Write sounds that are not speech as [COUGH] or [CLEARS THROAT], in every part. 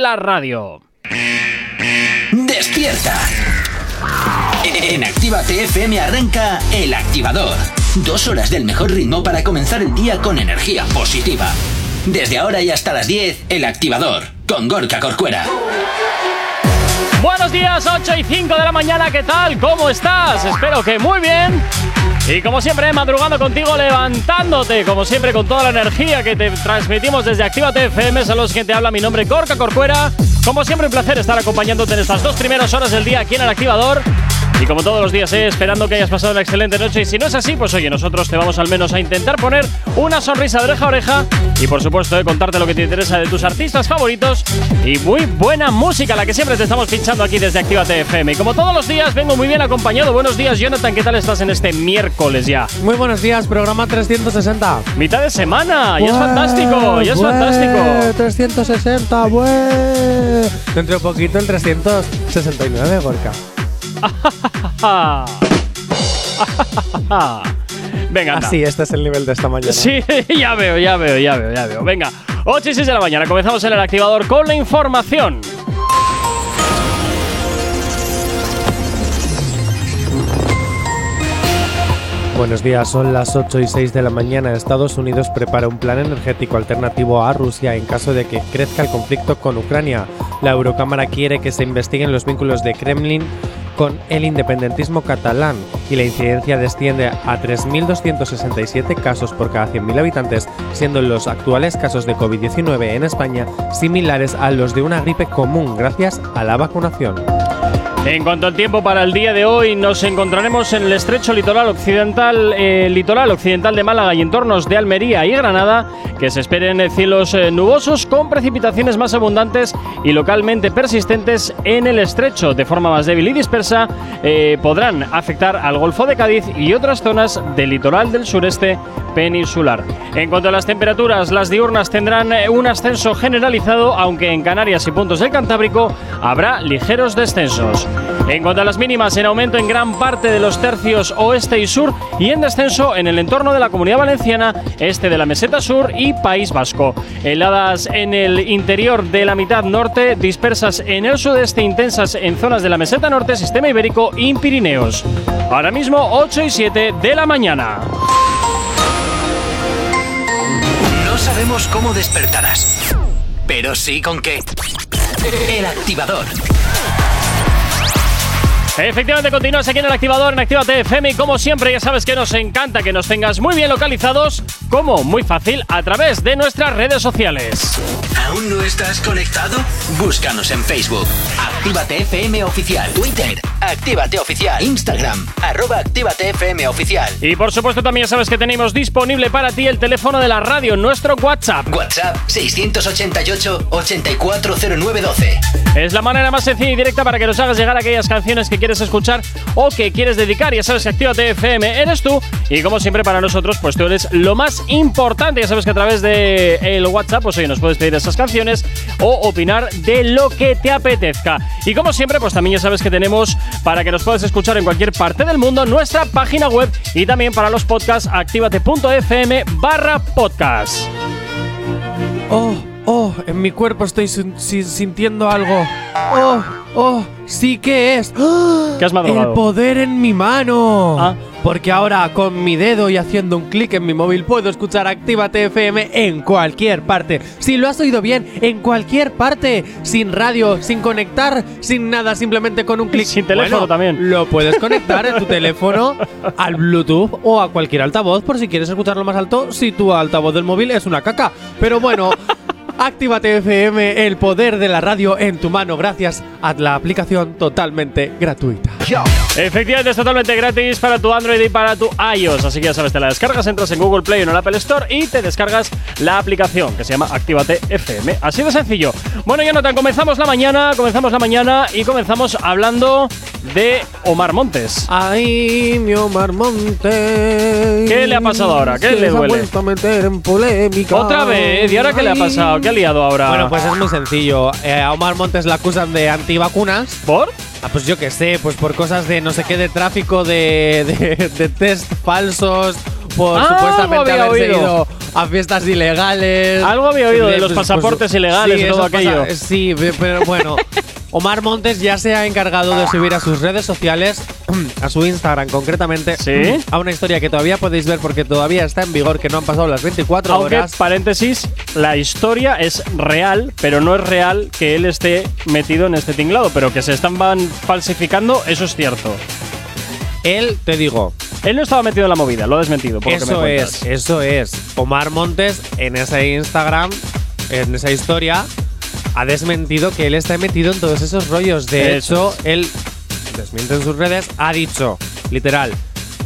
de la radio. Despierta. En Activa TFM arranca El Activador. Dos horas del mejor ritmo para comenzar el día con energía positiva. Desde ahora y hasta las 10, El Activador, con Gorka Corcuera. Buenos días, 8 y 5 de la mañana, ¿qué tal? ¿Cómo estás? Espero que muy bien. Y como siempre, madrugando contigo, levantándote, como siempre, con toda la energía que te transmitimos desde Actívate FM. Saludos, gente, habla mi nombre, Gorka Corcuera. Como siempre, un placer estar acompañándote en estas dos primeras horas del día aquí en el Activador. Y como todos los días, eh, esperando que hayas pasado una excelente noche. Y si no es así, pues oye, nosotros te vamos al menos a intentar poner una sonrisa de oreja a oreja. Y por supuesto, eh, contarte lo que te interesa de tus artistas favoritos. Y muy buena música, la que siempre te estamos pinchando aquí desde Actívate FM. Y como todos los días, vengo muy bien acompañado. Buenos días, Jonathan. ¿Qué tal estás en este miércoles ya? Muy buenos días, programa 360. Mitad de semana, ya es fantástico, ya es fantástico. 360, bue. Dentro de poquito el 369, Gorka. [LAUGHS] Venga, anda. Así, este es el nivel de esta mañana. Sí, [LAUGHS] ya veo, ya veo, ya veo, ya veo. Venga, 8 y 6 de la mañana, comenzamos en el activador con la información. Buenos días, son las 8 y 6 de la mañana. Estados Unidos prepara un plan energético alternativo a Rusia en caso de que crezca el conflicto con Ucrania. La Eurocámara quiere que se investiguen los vínculos de Kremlin con el independentismo catalán y la incidencia desciende a 3.267 casos por cada 100.000 habitantes, siendo los actuales casos de COVID-19 en España similares a los de una gripe común gracias a la vacunación. En cuanto al tiempo para el día de hoy, nos encontraremos en el estrecho litoral occidental, eh, litoral occidental de Málaga y entornos de Almería y Granada, que se esperen cielos eh, nubosos con precipitaciones más abundantes y localmente persistentes en el estrecho, de forma más débil y dispersa, eh, podrán afectar al Golfo de Cádiz y otras zonas del litoral del sureste peninsular. En cuanto a las temperaturas, las diurnas tendrán eh, un ascenso generalizado, aunque en Canarias y puntos del Cantábrico habrá ligeros descensos. En cuanto a las mínimas, en aumento en gran parte de los tercios oeste y sur y en descenso en el entorno de la Comunidad Valenciana, este de la Meseta Sur y País Vasco. Heladas en el interior de la mitad norte, dispersas en el sudeste, intensas en zonas de la Meseta Norte, Sistema Ibérico y Pirineos. Ahora mismo 8 y 7 de la mañana. No sabemos cómo despertarás, pero sí con qué. El Activador. Efectivamente, continúas aquí en el activador en Actívate FM y como siempre ya sabes que nos encanta que nos tengas muy bien localizados, como muy fácil, a través de nuestras redes sociales. ¿Aún no estás conectado? Búscanos en Facebook. Actívate FM Oficial. Twitter. Actívate Oficial. Instagram. Arroba Actívate FM Oficial. Y por supuesto también sabes que tenemos disponible para ti el teléfono de la radio, nuestro WhatsApp. WhatsApp 688-840912. Es la manera más sencilla y directa para que nos hagas llegar aquellas canciones que quieres escuchar o que quieres dedicar. Ya sabes que Actívate FM eres tú y como siempre para nosotros pues tú eres lo más importante. Ya sabes que a través de el WhatsApp pues hoy nos puedes pedir esas canciones o opinar de lo que te apetezca. Y como siempre pues también ya sabes que tenemos para que nos puedas escuchar en cualquier parte del mundo nuestra página web y también para los podcasts activate.fm barra podcast. Oh, oh, en mi cuerpo estoy sin- sin- sintiendo algo. Oh, oh, sí que es. [GASPS] ¿Qué has madrugado? El poder en mi mano. Ah. Porque ahora con mi dedo y haciendo un clic en mi móvil puedo escuchar Actívate FM en cualquier parte. Si lo has oído bien, en cualquier parte. Sin radio, sin conectar, sin nada, simplemente con un clic. Sin teléfono Bueno, también. Lo puedes [LAUGHS] conectar en tu teléfono al Bluetooth o a cualquier altavoz por si quieres escucharlo más alto si tu altavoz del móvil es una caca. Pero bueno. Actívate FM, el poder de la radio en tu mano gracias a la aplicación totalmente gratuita. Efectivamente, es totalmente gratis para tu Android y para tu iOS. Así que ya sabes, te la descargas, entras en Google Play o en el Apple Store y te descargas la aplicación que se llama Actívate FM. Así de sencillo. Bueno, Jonathan, comenzamos la mañana, comenzamos la mañana y comenzamos hablando de Omar Montes. Ay, mi Omar Montes. ¿Qué le ha pasado ahora? ¿Qué le duele? vuelto a meter en polémica. Otra vez, ¿y ahora qué le ha pasado? ¿Qué ha liado ahora? Bueno, pues es muy sencillo. Eh, a Omar Montes le acusan de antivacunas. ¿Por? Ah, pues yo qué sé, pues por cosas de no sé qué, de tráfico de, de, de test falsos, por Ah, supuestamente haberse oído. a fiestas ilegales. Algo había oído de los pues- pasaportes pues, ilegales sí, y todo aquello. sí, pe- pero bueno. [LAUGHS] Omar Montes ya se ha encargado de subir a sus redes sociales, a su Instagram concretamente, ¿Sí? a una historia que todavía podéis ver porque todavía está en vigor, que no han pasado las 24 Aunque, horas. paréntesis, la historia es real, pero no es real que él esté metido en este tinglado, pero que se están van falsificando, eso es cierto. Él, te digo, Él no estaba metido en la movida, lo ha desmentido. Por lo que me Eso es, eso es. Omar Montes en ese Instagram, en esa historia, ha desmentido que él está metido en todos esos rollos. De Eso hecho, él desmiente en sus redes, ha dicho, literal,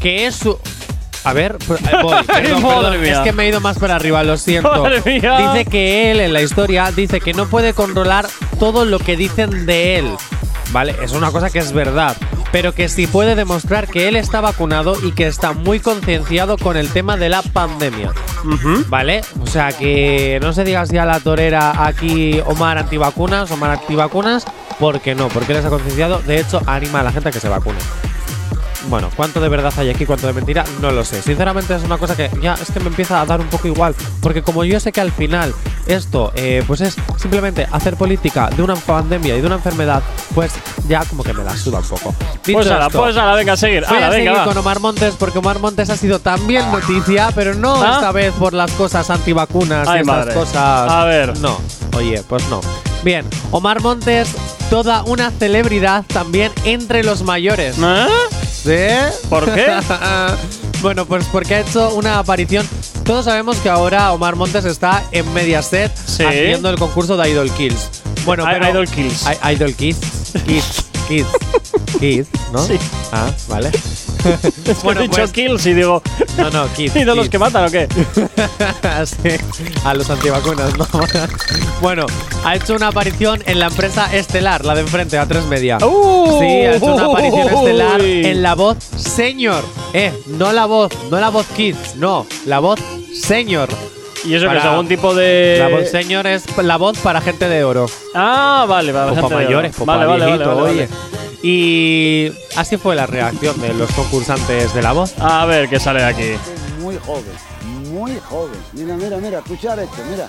que es su. A ver, [LAUGHS] voy, perdón, perdón, es que me he ido más para arriba, lo siento. [LAUGHS] Dice que él en la historia dice que no puede controlar todo lo que dicen de él. ¿Vale? Es una cosa que es verdad. Pero que sí puede demostrar que él está vacunado y que está muy concienciado con el tema de la pandemia. Ujú. ¿Vale? O sea que no se diga si a la torera aquí Omar antivacunas, Omar antivacunas, porque no, porque él está concienciado. De hecho, anima a la gente a que se vacune. Bueno, cuánto de verdad hay aquí, cuánto de mentira, no lo sé. Sinceramente es una cosa que ya es que me empieza a dar un poco igual. Porque como yo sé que al final esto eh, pues es simplemente hacer política de una pandemia y de una enfermedad, pues ya como que me la suda un poco. Dicho Pues ala, esto, pues ala, venga a seguir. Voy Ala, a venga, seguir va. con Omar Montes porque Omar Montes ha sido también noticia, pero no ¿Ah? esta vez por las cosas antivacunas Ay, y madre. cosas. A ver. No, oye, pues no. Bien, Omar Montes, toda una celebridad también entre los mayores. ¿Eh? ¿Sí? ¿Por qué? [LAUGHS] bueno, pues porque ha hecho una aparición. Todos sabemos que ahora Omar Montes está en Mediaset Sí. haciendo el concurso de Idol Kills. Bueno, pero Idol Kills. I- Idol Kids. Kids. Kids. [LAUGHS] Kids, ¿no? Sí. Ah, vale. [LAUGHS] Bueno, he dicho pues- kills y digo. No, no, Kids. [LAUGHS] ¿Y de los que matan o qué? [LAUGHS] Sí, a los antivacunas, ¿no? bueno, ha hecho una aparición en la empresa Estelar, la de enfrente, a tres media. Uh, sí, ha hecho una aparición estelar uy. en la voz Señor. Eh, no la voz, no la voz Kids, no, la voz Señor. ¿Y eso que es algún tipo de. La voz Señor es la voz para gente de oro. Ah, vale, vale. O gente de- mayores, o vale, vale, vale, viejito, vale, oye. Y así fue la reacción de los concursantes de la voz. A ver qué sale de aquí. muy joven, muy joven. Mira, mira, mira, escuchar esto, mira.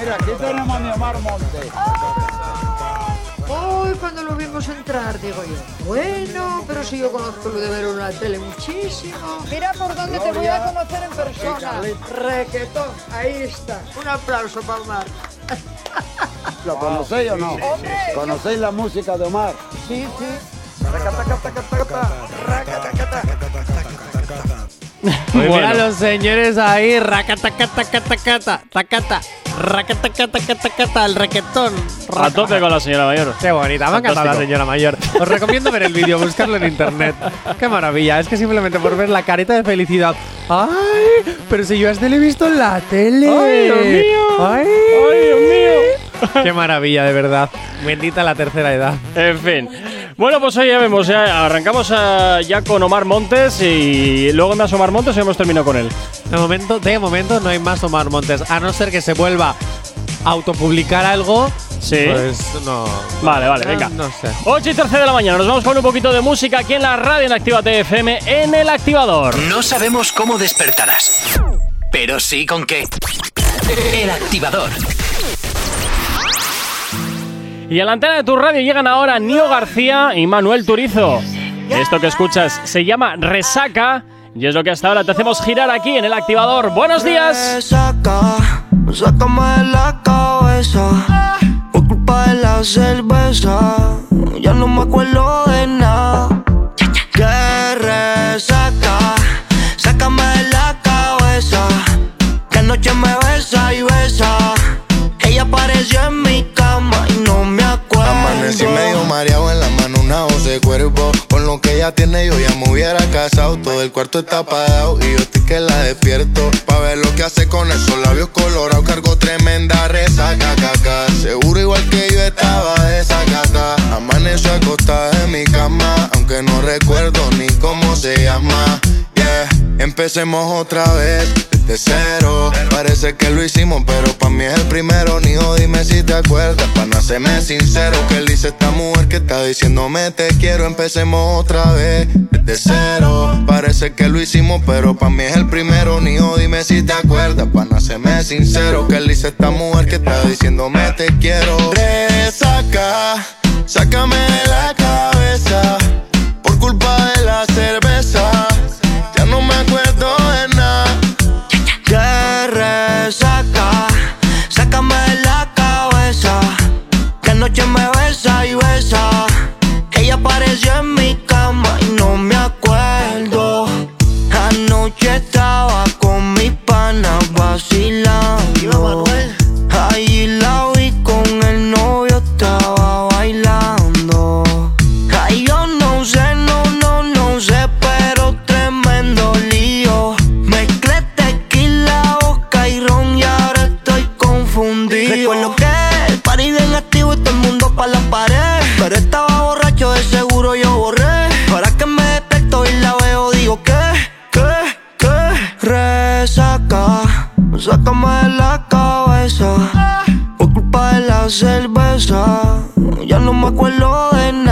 Mira, aquí tenemos a mi Omar Montes. Hoy cuando lo vimos entrar, digo yo, bueno, pero si yo conozco lo de ver en la tele muchísimo. Mira por dónde te voy a conocer en persona. Requetón, ahí está. Un aplauso para Omar. [LAUGHS] ¿Lo conocéis o no? ¿Conocéis la música de Omar? Sí, sí. [LAUGHS] Pues Bueno. los señores ahí, racatacatacatacata, tacata, racatacatacatacata, el requetón. A tope con la señora mayor. Qué bonita, me ha encantado la señora mayor. Os recomiendo ver el vídeo, buscarlo en internet. Qué maravilla, es que simplemente por ver la carita de felicidad. ¡Ay! Pero si yo a este le he visto en la tele. ¡Ay, Dios mío! ¡Ay! ¡Ay, Dios mío! ¡Qué maravilla, de verdad! Bendita la tercera edad. En fin. Bueno, pues hoy ya vemos, ya arrancamos ah, ya con Omar Montes y luego más Omar Montes y hemos terminado con él. De momento, de momento no hay más Omar Montes, a no ser que se vuelva a autopublicar algo. Sí. Pues no. Vale, vale, Ah, venga. No sé. 8 y 13 de la mañana, nos vamos con un poquito de música aquí en la radio en Activa TFM en el activador. No sabemos cómo despertarás, pero sí con qué. El activador. Y a la antena de tu radio llegan ahora Nio García y Manuel Turizo. Esto que escuchas se llama Resaca y es lo que hasta ahora te hacemos girar aquí en el activador. ¡Buenos días! Saca, sácame de la cabeza. Por culpa de la cerveza, ya no me acuerdo de nada. Que resaca, sácame de la cabeza. Que anoche me besa y besa. Ella apareció en mi Amanecí medio mareado en la mano, una voz de cuerpo. Con lo que ella tiene, yo ya me hubiera casado. Todo el cuarto está apagado y yo estoy que la despierto. Pa' ver lo que hace con esos labios colorados. Cargo tremenda resaca, caca. Seguro igual que yo estaba desacatada. Amaneció acostada en mi cama, aunque no recuerdo ni cómo se llama. Empecemos otra vez de cero. Parece que lo hicimos, pero pa' mí es el primero. Nijo, dime si te acuerdas, pa' no hacerme sincero. Que dice esta mujer que está diciéndome te quiero. Empecemos otra vez, de cero. Parece que lo hicimos, pero pa' mí es el primero. Nijo, dime si te acuerdas, pa' no hacerme sincero. Que dice esta mujer que está diciéndome te quiero. Resaca, sácame de la cabeza. Por culpa Sácame de la cabeza. Por culpa de la cerveza. Ya no me acuerdo de nada.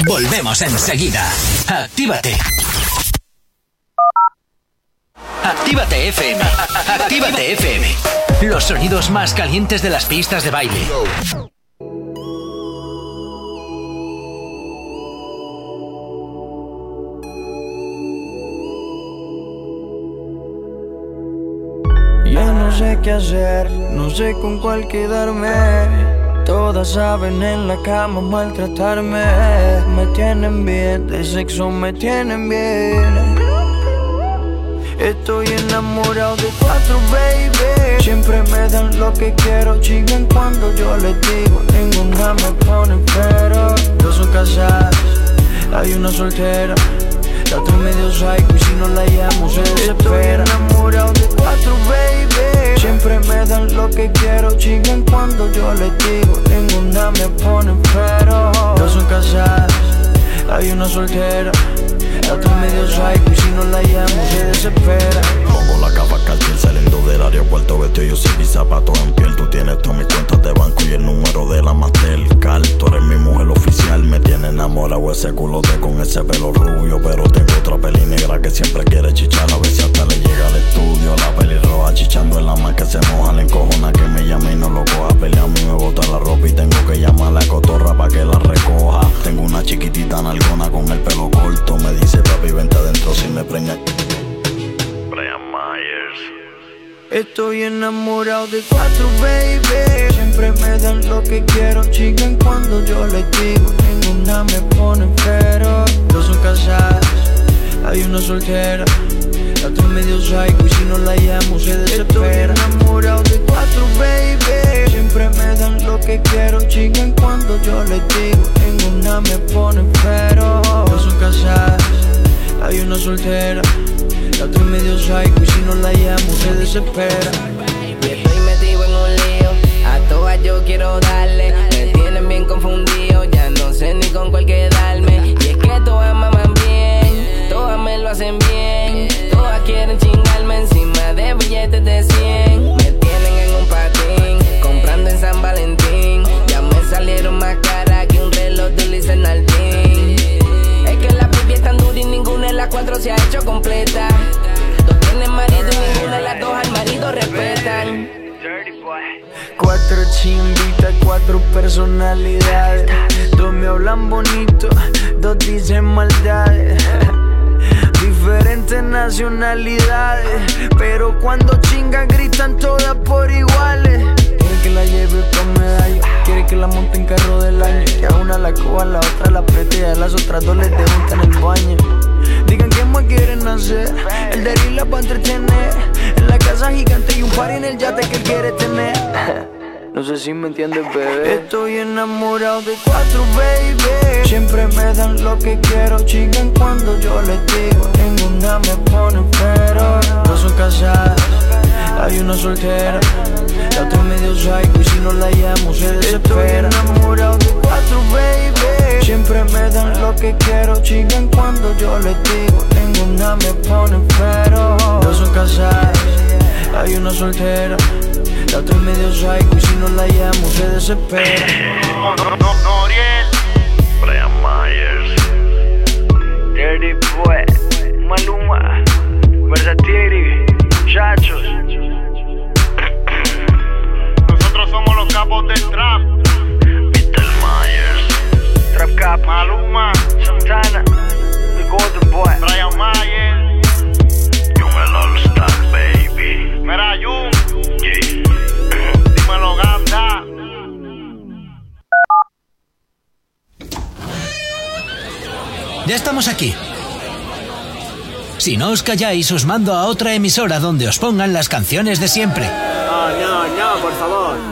Volvemos enseguida. Actívate. Actívate FM. Actívate FM. Los sonidos más calientes de las pistas de baile. Ya no sé qué hacer, no sé con cuál quedarme. Todas saben en la cama maltratarme. Me tienen bien, de sexo me tienen bien. Estoy enamorado de cuatro, baby. Siempre me dan lo que quiero, chigan cuando yo les digo. Ninguna me pone pero. Dos son casadas, hay una soltera. La otra medio psycho y si no la llamo se desespera. Estoy enamorado de cuatro, baby. Siempre me dan lo que quiero, chigan cuando yo les digo. Ninguna me pone pero. Dos son casadas, hay una soltera. La medio y si no la llamo se desespera. Pongo la capa cartier saliendo del aeropuerto Vestido yo sin mis zapatos en piel. Tú tienes todas mis cuentas de banco y el número de la Mastercard. Tú eres mi mujer oficial Me tiene enamorado ese culote con ese pelo rubio. Pero tengo otra peli negra que siempre quiere chichar. A si hasta le llega al estudio La peli roja chichando en la más que se moja La encojona que me llame y no lo coja. Pelea a mí me bota la ropa y tengo que llamar a la cotorra pa' que la recoja. Tengo una chiquitita nalgona con el pelo corto Me dice papi vente adentro si me preña Brian Myers Estoy enamorado de cuatro, baby. Siempre me dan lo que quiero, chigan cuando yo les digo. Ninguna me pone pero. Dos son casadas, hay una soltera. La otra medio psycho y si no la llamo se desespera. Estoy que quiero, chingan cuando yo les digo. En una me ponen pero. Dos son casadas, hay una soltera. La otra medio psycho y si no la llamo se desespera. Y estoy metido en un lío, a todas yo quiero darle. Me tienen bien confundido, ya no sé ni con cuál quedarme. Y es que todas maman bien, todas me lo hacen bien. Todas quieren chingarme encima de billetes de 100. Me tienen en un patín, comprando en San Valentín. Más caras que un reloj de Luis. Es que la pipi es tan dura y ninguna de las cuatro se ha hecho completa. Dos tienen marido y ninguna de las dos al marido respetan. Cuatro chimbitas, cuatro personalidades. Dos me hablan bonito, dos dicen maldades. Diferentes nacionalidades, pero cuando chingan gritan todas por iguales. Quiere que la lleve pa' medallo, quiere que la monte en carro del año. Que a una la coja, la otra la apriete y a las otras dos les debuta en el baño. Digan que más quieren hacer, el de la pa' entretener. En la casa gigante y un par en el yate que él quiere tener. [LAUGHS] No sé si me entiendes, bebé. Estoy enamorado de cuatro, baby. Siempre me dan lo que quiero, chigan cuando yo les digo. Ninguna me pone pero. No son casadas, hay una soltera. La otra medio psycho y si no la llamo se desespera. Estoy enamorado de cuatro, baby. Siempre me dan lo que quiero, chigan cuando yo les digo. Ninguna me pone pero. No son casadas, hay una soltera. La otra es medio psycho y si no la llamo se desespera. Noriel, Brian Myers. Dirty Boy, Maluma, Versatiri, Chachos. Capos del trap. Peter Myers. Trap Cap, Maluma, Santana, The Golden Boy, Brian Mayer, Young el All Star, baby. Mira Jun, Yeah. dímelo Ganda. Ya estamos aquí. Si no os calláis, os mando a otra emisora donde os pongan las canciones de siempre. No, no, no, por favor.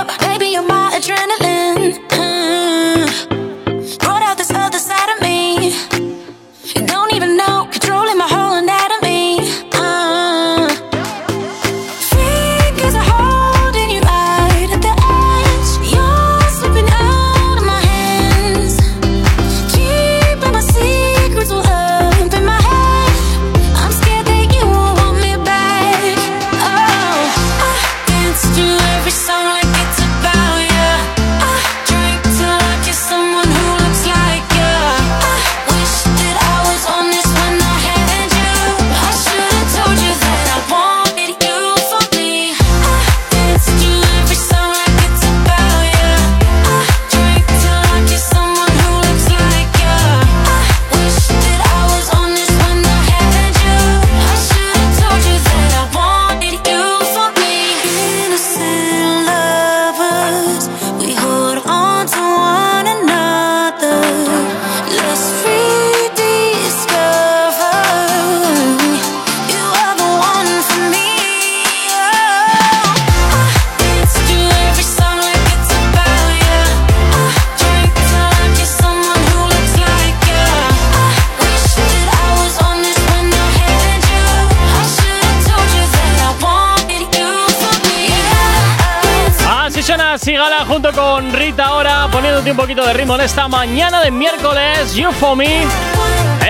un poquito de ritmo en esta mañana de miércoles. You for me.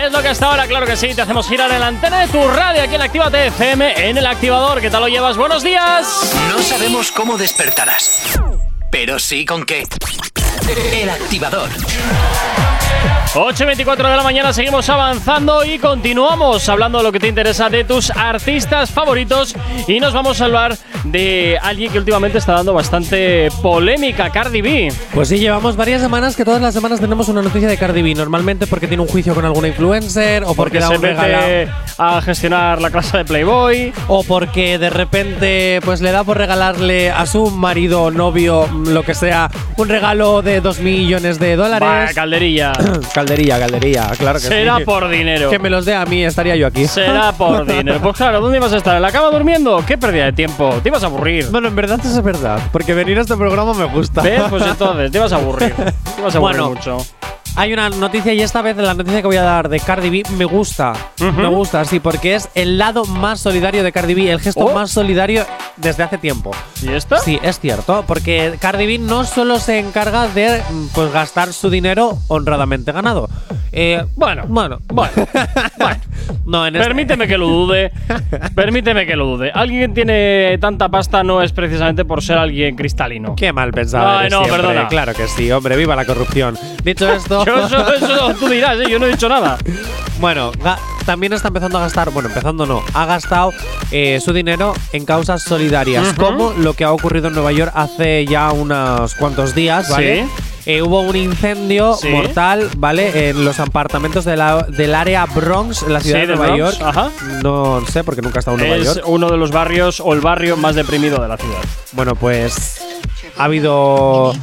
Es lo que hasta ahora, claro que sí. Te hacemos girar en la antena de tu radio aquí en la Actívate FM en el activador. ¿Qué tal lo llevas? Buenos días. No sabemos cómo despertarás, pero sí con qué. El activador. 8 y 24 de la mañana seguimos avanzando y continuamos hablando de lo que te interesa de tus artistas favoritos y nos vamos a hablar de alguien que últimamente está dando bastante polémica, Cardi B. Pues sí, llevamos varias semanas que todas las semanas tenemos una noticia de Cardi B. Normalmente porque tiene un juicio con alguna influencer o porque, Porque da se un mete regalo. a gestionar la clase de Playboy. O porque de repente pues le da por regalarle a su marido, novio, lo que sea, un regalo de 2 millones de dólares. Va, calderilla. [CLEARS THROAT] calderilla, calderilla, claro que Será sí. por dinero. Que me los dé a mí, estaría yo aquí. Será por [LAUGHS] dinero. Pues claro, ¿dónde ibas a estar? ¿En la cama durmiendo? ¿Qué pérdida de tiempo? Te ibas a aburrir. Bueno, en verdad eso es verdad, porque venir a este programa me gusta. ¿Ves? Pues [LAUGHS] entonces, te ibas a aburrir. Te ibas a aburrir Bueno. mucho. Hay una noticia y esta vez la noticia que voy a dar de Cardi B me gusta. Me gusta, sí, porque es el lado más solidario de Cardi B, el gesto Oh. más solidario desde hace tiempo. ¿Y esto? Sí, es cierto, porque Cardi B no solo se encarga de pues gastar su dinero honradamente ganado. Eh, Bueno, bueno, bueno, [LAUGHS] bueno. no, en este- Permíteme que lo dude. [LAUGHS] Permíteme que lo dude. Alguien que tiene tanta pasta no es precisamente por ser alguien cristalino. Qué mal pensado. Ay, eres no, siempre. perdona. Claro que sí, hombre, viva la corrupción. Dicho esto. Yo eso, eso tú dirás, ¿eh? yo no he dicho nada. Bueno, también está empezando a gastar, bueno, empezando no, ha gastado eh, su dinero en causas solidarias, Ujú. como lo que ha ocurrido en Nueva York hace ya unos cuantos días, ¿vale? Sí. Eh, hubo un incendio Sí. mortal, ¿vale? En los apartamentos de la- del área Bronx, en la ciudad Sí, de Nueva Bronx, York. ajá. No sé, porque nunca he estado en Nueva Es York. uno de los barrios o el barrio más deprimido de la ciudad. Bueno, pues ha habido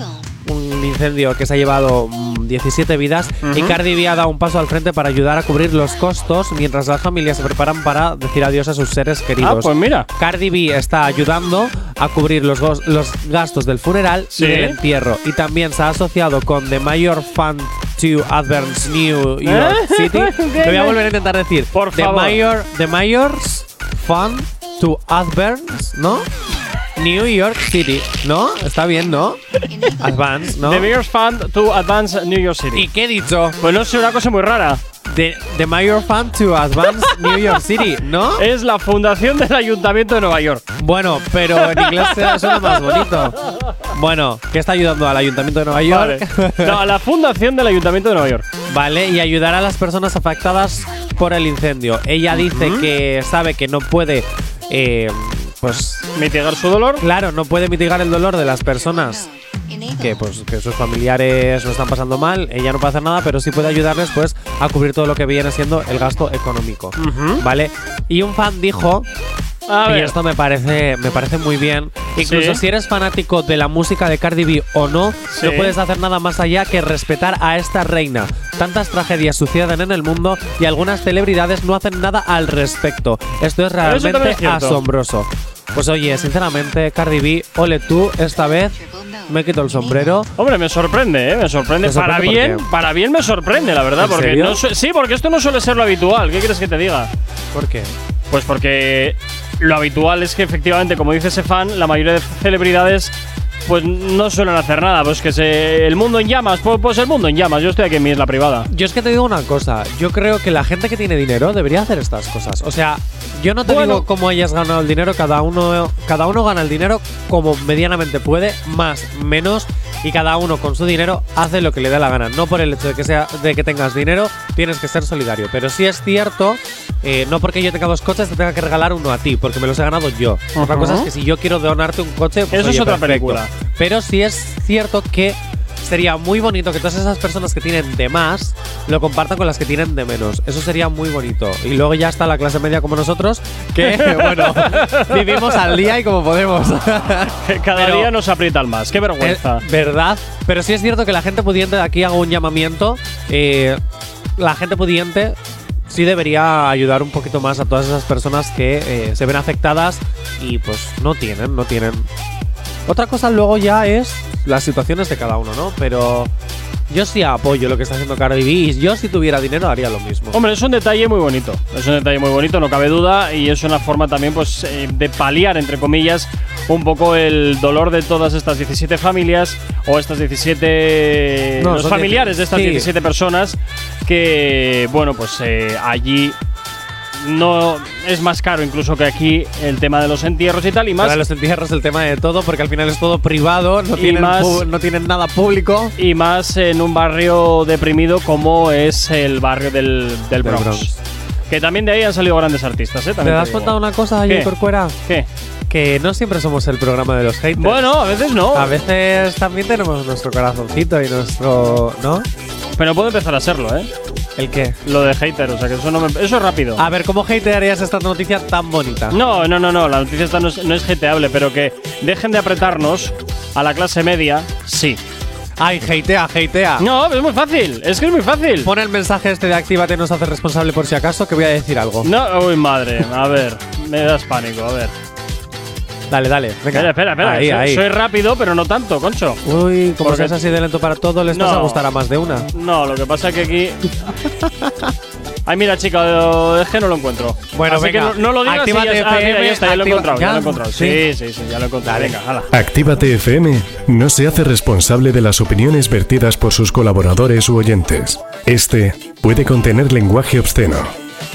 un incendio que se ha llevado mm, 17 vidas y Ujú. Cardi B ha dado un paso al frente para ayudar a cubrir los costos mientras las familias se preparan para decir adiós a sus seres queridos. Ah, pues mira. Cardi B está ayudando a cubrir los, los gastos del funeral Sí. y del entierro y también se ha asociado con The Mayor Fund to Advance New York ¿Eh? City. [LAUGHS] Lo voy a volver a intentar decir. Por The favor. Mayor, The Mayor's Fund to Advance, ¿no? New York City, ¿no? Está bien, ¿no? Advance, ¿no? The Mayor's Fund to Advance New York City. ¿Y qué he dicho? Pues no sé, una cosa muy rara. The, the Mayor Fund to Advance New York City, ¿no? Es la fundación del Ayuntamiento de Nueva York. Bueno, pero en inglés suena- más bonito. Bueno, que está ayudando al Ayuntamiento de Nueva Vale. York. No, a la fundación del Ayuntamiento de Nueva York. Vale, y ayudar a las personas afectadas por el incendio. Ella dice que sabe que no puede, eh, pues, Mitigar su dolor. claro, no puede mitigar el dolor de las personas que, pues, que sus familiares lo están pasando mal. Ella no puede hacer nada, pero sí puede ayudarles, pues, a cubrir todo lo que viene siendo el gasto económico. Vale. Y un fan dijo A y ver. esto me parece, me parece muy bien. Incluso Sí. si eres fanático de la música de Cardi B o no, Sí. no puedes hacer nada más allá que respetar a esta reina. Tantas tragedias suceden en el mundo y algunas celebridades no hacen nada al respecto. Esto es realmente es asombroso. Pues oye, sinceramente, Cardi B, ole tú, esta vez me quito el sombrero. Hombre, me sorprende, ¿eh? Me sorprende. ¿Te sorprende para bien, para bien me sorprende, la verdad. ¿En porque serio? no su- Sí, porque esto no suele ser lo habitual. ¿Qué quieres que te diga? ¿Por qué? Pues porque lo habitual es que efectivamente, como dice ese fan, la mayoría de celebridades pues no suelen hacer nada. Pues que se. El mundo en llamas, pues, pues el mundo en llamas. Yo estoy aquí en mi isla privada. Yo es que te digo una cosa, yo creo que la gente que tiene dinero debería hacer estas cosas. O sea, yo no te Bueno. digo cómo hayas ganado el dinero, cada uno, cada uno gana el dinero como medianamente puede, más, menos, y cada uno con su dinero hace lo que le dé la gana. No por el hecho de que sea, de que tengas dinero, tienes que ser solidario. Pero sí es cierto, eh, no porque yo tenga dos coches te tenga que regalar uno a ti, porque me los he ganado yo. Otra cosa es que si yo quiero donarte un coche, pues, Eso es otra perfecto. película. Pero sí es cierto que sería muy bonito que todas esas personas que tienen de más lo compartan con las que tienen de menos. Eso sería muy bonito. Y luego ya está la clase media como nosotros, que, [LAUGHS] bueno, vivimos al día y como podemos. Cada Pero- día nos aprietan más. Qué vergüenza. Eh, ¿Verdad? Pero sí es cierto que la gente pudiente, de aquí hago un llamamiento, eh, la gente pudiente sí debería ayudar un poquito más a todas esas personas que eh, se ven afectadas y pues no tienen, no tienen. Otra cosa luego ya es las situaciones de cada uno, ¿no? Pero yo sí apoyo lo que está haciendo Cardi B y yo si tuviera dinero haría lo mismo. Hombre, es un detalle muy bonito. Es un detalle muy bonito, no cabe duda. Y es una forma también, pues, eh, de paliar, entre comillas, un poco el dolor de todas estas 17 familias o estas 17. No, los familiares de estas sí. 17 personas que, bueno, pues eh, allí no es más caro incluso que aquí el tema de los entierros y tal, y más. Para los entierros el tema de todo, porque al final es todo privado, no, tienen, más- no tienen nada público. Y más en un barrio deprimido como es el barrio del, del Bronx. Bronx. Que también de ahí han salido grandes artistas, ¿eh? ¿Te has contado una cosa, ¿Qué? Corcuera? ¿Qué? Que no siempre somos el programa de los haters. Bueno, a veces no. A veces también tenemos nuestro corazoncito y nuestro. ¿No? Pero puede empezar a serlo, ¿eh? ¿El qué? Lo de hater, o sea que eso, no me- eso es rápido. A ver, ¿cómo hatearías esta noticia tan bonita? No, no, no, no, la noticia esta no es, no es hateable, pero que dejen de apretarnos a la clase media, sí. Ay, hatea, hatea. No, es muy fácil, es que es muy fácil. Pon el mensaje este de Actívate, nos hace responsable por si acaso, que voy a decir algo. No, uy, madre, a ver, me das pánico, a ver. Dale, dale. Venga. Espera, espera, espera. Ahí, soy, ahí. soy rápido, pero no tanto, concho. Uy, como Porque- seas así de lento para todo, les vas No. a gustar a más de una. No, lo que pasa es que aquí. [LAUGHS] Ay, mira, chica, es que no lo encuentro. Bueno, Así venga. que no, no lo digas y ya, Actívate ah, mira, FM, ya está, ya lo he activa- encontrado, ya, ¿ya? lo he encontrado. Sí, sí, sí, ya lo he encontrado. Venga, hala. Actívate FM no se hace responsable de las opiniones vertidas por sus colaboradores u oyentes. Este puede contener lenguaje obsceno.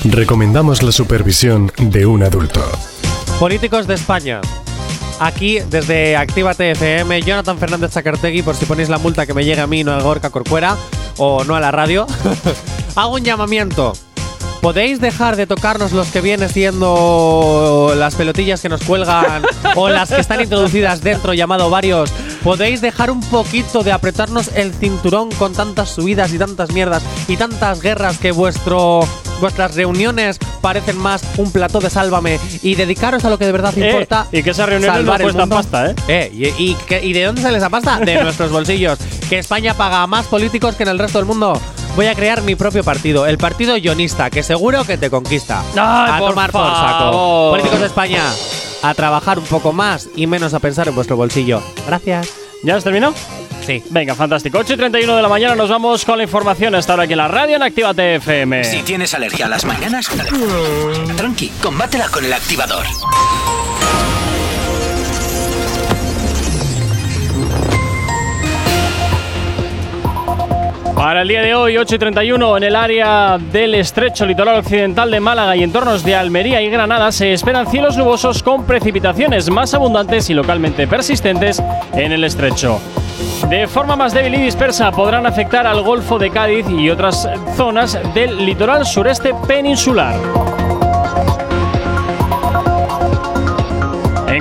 Recomendamos la supervisión de un adulto. Políticos de España. Aquí, desde Actívate FM, Jonathan Fernández Zacartegui, por si ponéis la multa que me llegue a mí, no a Gorka Corcuera, o no a la radio, [LAUGHS] hago un llamamiento. ¿Podéis dejar de tocarnos los que vienen siendo las pelotillas que nos cuelgan [LAUGHS] o las que están introducidas dentro, llamado varios? ¿Podéis dejar un poquito de apretarnos el cinturón con tantas subidas y tantas mierdas y tantas guerras que vuestro, vuestras reuniones parecen más un plató de sálvame y dedicaros a lo que de verdad Eh, importa? y que reuniones salvar no mundo? pasta, ¿eh? Eh, y, y ¿y de dónde sale esa pasta? De [LAUGHS] nuestros bolsillos. Que España paga a más políticos que en el resto del mundo. Voy a crear mi propio partido, el partido guionista, que seguro que te conquista. Ay, a por tomar por saco. Políticos de España, a trabajar un poco más y menos a pensar en vuestro bolsillo. Gracias. ¿Ya has terminado? Sí. Venga, fantástico. 8 y 31 de la mañana nos vamos con la información hasta ahora aquí en la radio en Actívate FM. Si tienes alergia a las mañanas, tranqui, combátela con el activador. Para el día de hoy, 8 y 31, en el área del estrecho litoral occidental de Málaga y entornos de Almería y Granada se esperan cielos nubosos con precipitaciones más abundantes y localmente persistentes en el estrecho. De forma más débil y dispersa podrán afectar al Golfo de Cádiz y otras zonas del litoral sureste peninsular.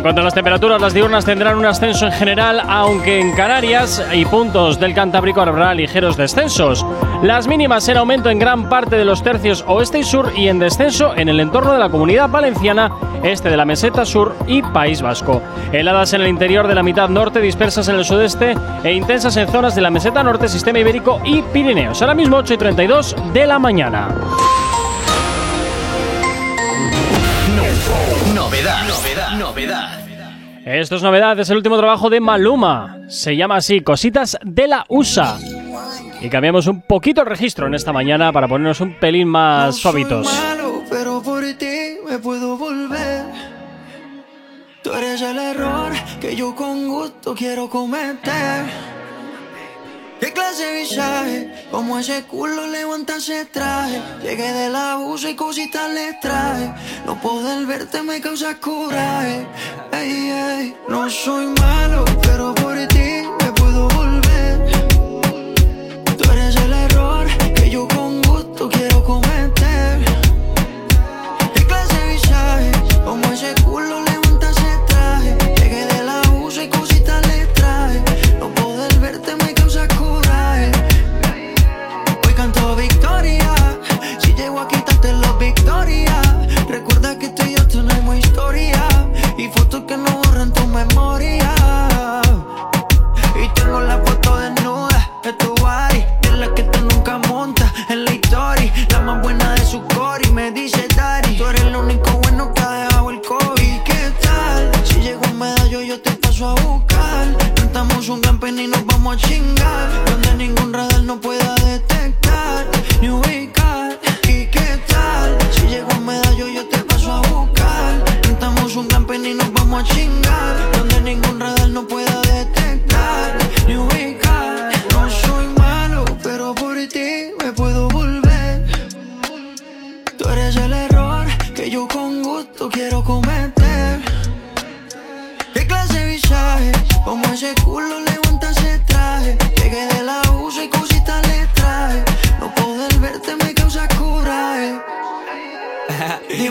En cuanto a las temperaturas, las diurnas tendrán un ascenso en general, aunque en Canarias y puntos del Cantábrico habrá ligeros descensos. Las mínimas en aumento en gran parte de los tercios oeste y sur y en descenso en el entorno de la comunidad valenciana, este de la meseta sur y País Vasco. Heladas en el interior de la mitad norte, dispersas en el sudeste e intensas en zonas de la meseta norte, sistema ibérico y Pirineos. Ahora mismo 8 y 32 de la mañana. Novedad, novedad, novedad. Esto es novedad, es el último trabajo de Maluma. Se llama así, Cositas de la USA. Y cambiamos un poquito el registro en esta mañana para ponernos un pelín más suavitos. malo, pero por ti me puedo volver. Tú eres el error que yo con gusto quiero cometer. ¿Qué clase de visaje? Como ese culo levanta ese traje. Llegué del abuso y cositas le traje. No poder verte me causa coraje. Ey, ey, no soy malo, pero por ti me puedo volver. Tú eres el error que yo con gusto quiero cometer. ¿Qué clase de visaje? Como ese culo Recuerda que tú y yo tenemos historia. Y fotos que no borran tu memoria. Y tengo la foto desnuda de tu body. De la que tú nunca montas en la historia. La más buena de su core. Y me dice Daddy. Tú eres el único bueno que ha dejado el COVID. ¿Y qué tal? Si llego un medallo, yo te paso a buscar. Cantamos un pen y nos vamos a chingar. Donde ningún radar no pueda detectar ni ubicar. ¿Y qué tal? llegó un medallo, yo te paso a buscar. Montamos un camping y nos vamos a chingar. Donde ningún radar no pueda detectar ni ubicar. No soy malo, pero por ti me puedo volver. Tú eres el error que yo con gusto quiero cometer. ¿Qué clase de visaje? Como ese culo le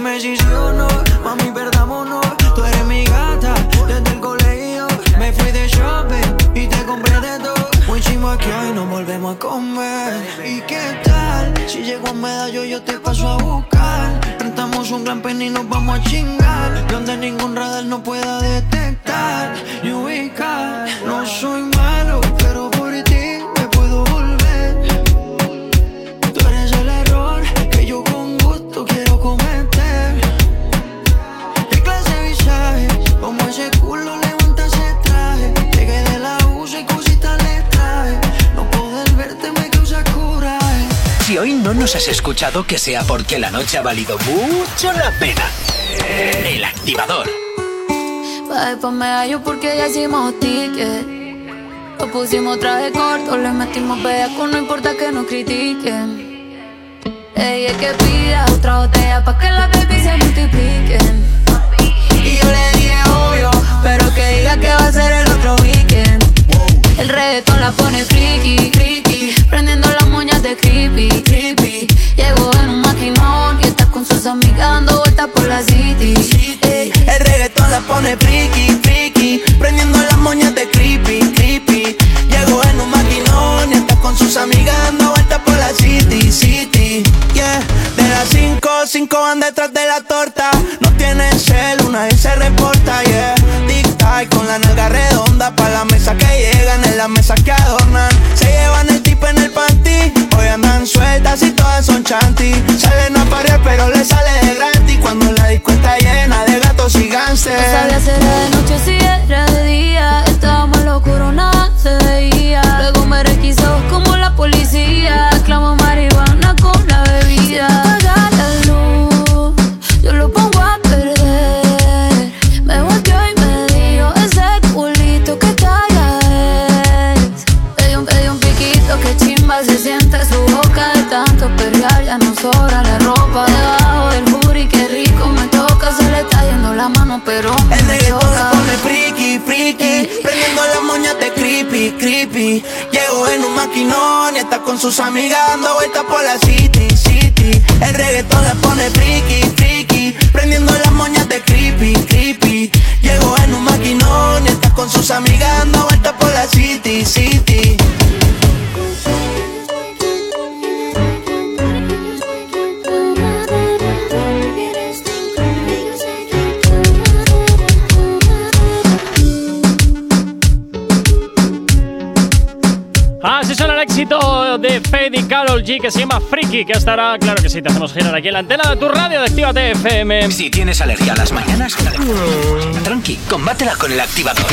Dime si sí o no, mami, perdámonos. Tú eres mi gata desde el colegio. Me fui de shopping y te compré de todo. Muy chimo que hoy nos volvemos a comer. ¿Y qué tal? Si llego a medallo, yo te paso a buscar. Rentamos un gran pen y nos vamos a chingar. Donde ningún radar no pueda detectar y ubicar. No soy malo, nos has escuchado, que sea porque la noche ha valido mucho la pena. El activador. Pa' medallo porque ya hicimos ticket. Lo pusimos traje corto, le metimos bellaco, no importa que nos critiquen. Ella es que pida otra botella pa' que las baby se multipliquen. Y yo le dije obvio, pero que diga que va a ser el otro weekend. El reggaetón la pone friki, friki, prendiendo las moñas de creepy, creepy. Llegó en un maquinón y está con sus amigas dando vueltas por la city. Ey. El reggaetón la pone friki, friki, prendiendo las moñas de creepy, creepy. Llegó en un maquinón y está con sus amigas dando vueltas por la city, city. Yeah, de las cinco, cinco van detrás de la torta. No tienen cel, una vez se reporta, yeah. Tic tac con la nalga redonda pa' la mesa que llegan, en la mesa que adornan. Se llevan andan sueltas y todas son chanty. Salen a parir pero le sale de gratis cuando la disco está llena de gatos y No gánster. sabía si era de noche si era de día. Estábamos oscuro, nada se veía. Luego me requisó como la policía. Clamo marihuana con la bebida. Sobra la ropa debajo del booty. Qué rico me toca, se le está yendo la mano, pero El reggaetón la choca. pone friki, friki Prendiendo las moñas de creepy, creepy Llegó en un maquinón y está con sus amigas dando vueltas por la city, city El reggaetón la pone friki, friki Prendiendo las moñas de creepy, creepy Llegó en un maquinón y está con sus amigas dando vueltas por la city, city éxito de Fade y Carol G que se llama Freaky, que estará, claro que sí, te hacemos girar aquí en la antena de tu radio de Actívate FM. Si tienes alergia a las mañanas, tranqui, combátela con el activador.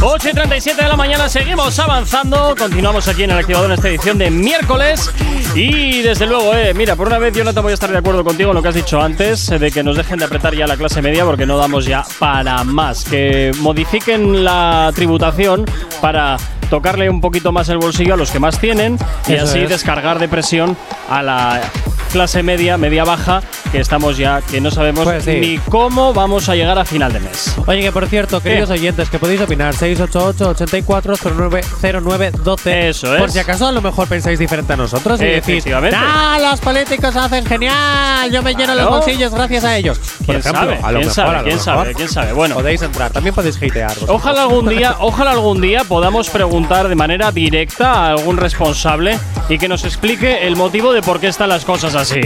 8 y 37 de la mañana, seguimos avanzando. Continuamos aquí en el activador en esta edición de miércoles. Y desde luego, eh, mira, por una vez yo no te voy a estar de acuerdo contigo en lo que has dicho antes, eh, de que nos dejen de apretar ya la clase media porque no damos ya para más. Que modifiquen la tributación para tocarle un poquito más el bolsillo a los que más tienen y Eso así es. descargar de presión a la clase media, media baja, que estamos ya, que no sabemos Pues sí. ni cómo vamos a llegar a final de mes. Oye, que por cierto, queridos oyentes, que podéis opinar 688-8409-0912. Eso es. Por si acaso a lo mejor pensáis diferente a nosotros y decís. ¡Ah, los políticos hacen genial! Yo me lleno los bolsillos gracias a ellos. Por ¿Quién ejemplo, sabe? a lo ¿Quién mejor, sabe? a lo ¿Quién mejor. sabe? ¿Quién sabe? Bueno. Podéis entrar, también podéis hatear. vosotros. Ojalá algún día, [LAUGHS] ojalá algún día podamos preguntar de manera directa a algún responsable y que nos explique el motivo de por qué están las cosas así.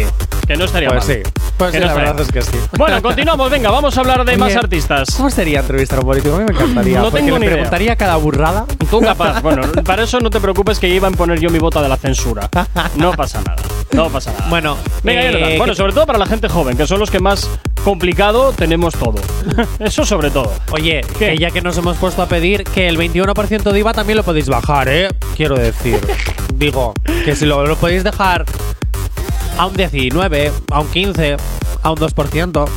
Que no estaría Pues mal. sí, pues sí, no la verdad es que sí. [LAUGHS] Bueno, continuamos, venga, vamos a hablar de Oye, más artistas. ¿Cómo sería entrevistar a un político? A mí me encantaría. No tengo le ni idea. preguntaría cada burrada. Tú capaz. Bueno, para eso no te preocupes que iba a poner yo mi bota de la censura. No pasa nada. No pasa nada. Bueno, Venga, eh. Bueno, sobre todo para la gente joven, que son los que más complicado tenemos todo. [LAUGHS] Eso sobre todo. Oye, ¿Qué? que ya que nos hemos puesto a pedir que el 21% de IVA también lo podéis bajar, ¿eh? Quiero decir. Digo, que si lo, lo podéis dejar a un 19, a un 15, a un 2%.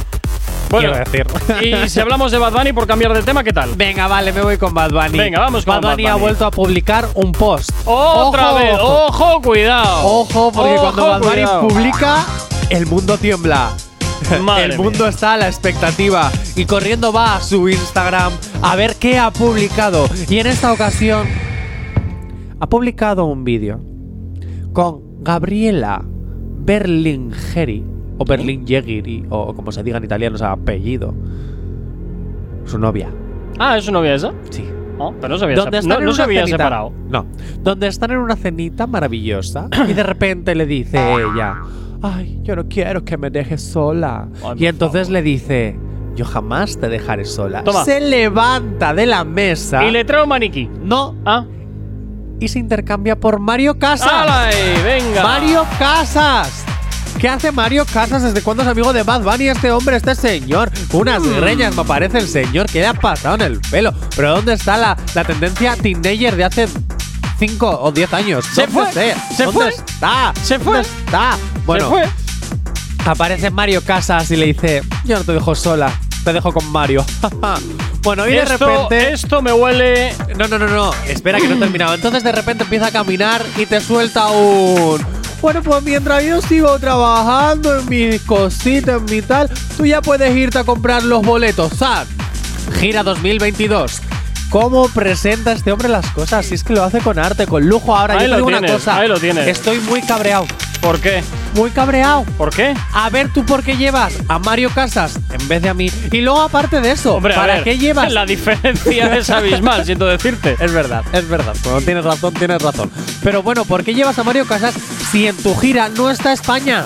Bueno, quiero decir. y si hablamos de Bad Bunny por cambiar de tema, ¿qué tal? Venga, vale, me voy con Bad Bunny. Venga, vamos con Bad Bad Bunny. ha Bunny. vuelto a publicar un post. Otra ¡Ojo! vez, ojo, cuidado. Ojo, porque Ojo, cuando Bad Bunny cuidado. publica, el mundo tiembla. [LAUGHS] Madre el mundo está a la expectativa y corriendo va a su Instagram a ver qué ha publicado. Y en esta ocasión ha publicado un vídeo con Gabriela Berlingeri o Berlingeri o como se diga en italiano, su apellido. Su novia. Ah, ¿es su novia esa? Sí. No, pero no se había, están no, no se había cenita- separado. No. Donde están en una cenita maravillosa y de [COUGHS] repente le dice ella, ay, yo no quiero que me dejes sola. y entonces le dice, yo jamás te dejaré sola. Toma. Se levanta de la mesa. Y le trae un maniquí. No. Ah. Y se intercambia por Mario Casas. ¡Hala ahí! ¡Venga! Mario Casas. ¿Qué hace Mario Casas? ¿Desde cuándo es amigo de Bad Bunny este hombre, este señor? Unas Mm. greñas me parece el señor. ¿Qué le ha pasado en el pelo? ¿Pero dónde está la, la tendencia teenager de hace 5 o 10 años? Se ¿Dónde fue, está? se ¿Dónde fue, está? se fue, ¿Dónde está? Bueno, se fue. aparece Mario Casas y le dice, yo no te dejo sola, te dejo con Mario. [LAUGHS] bueno, y de esto, repente... esto me huele. No, no, no, no. Espera que no he terminado. Entonces de repente empieza a caminar y te suelta un. Bueno, pues mientras yo sigo trabajando en mis cositas, en mi tal, tú ya puedes irte a comprar los boletos. ¡Sad! Gira 2022. ¿Cómo presenta este hombre las cosas? Si es que lo hace con arte, con lujo. Ahora, Ahí yo te lo digo una tienes, cosa. ahí lo tienes. Estoy muy cabreado. ¿Por qué? Muy cabreado. ¿Por qué? A ver, tú por qué llevas a Mario Casas en vez de a mí. Y luego, aparte de eso, Hombre, a ¿para ver, qué llevas La diferencia es abismal, [LAUGHS] siento decirte. es verdad, es verdad. Tienes razón, tienes razón. Pero bueno, ¿por qué llevas a Mario Casas si en tu gira no está España?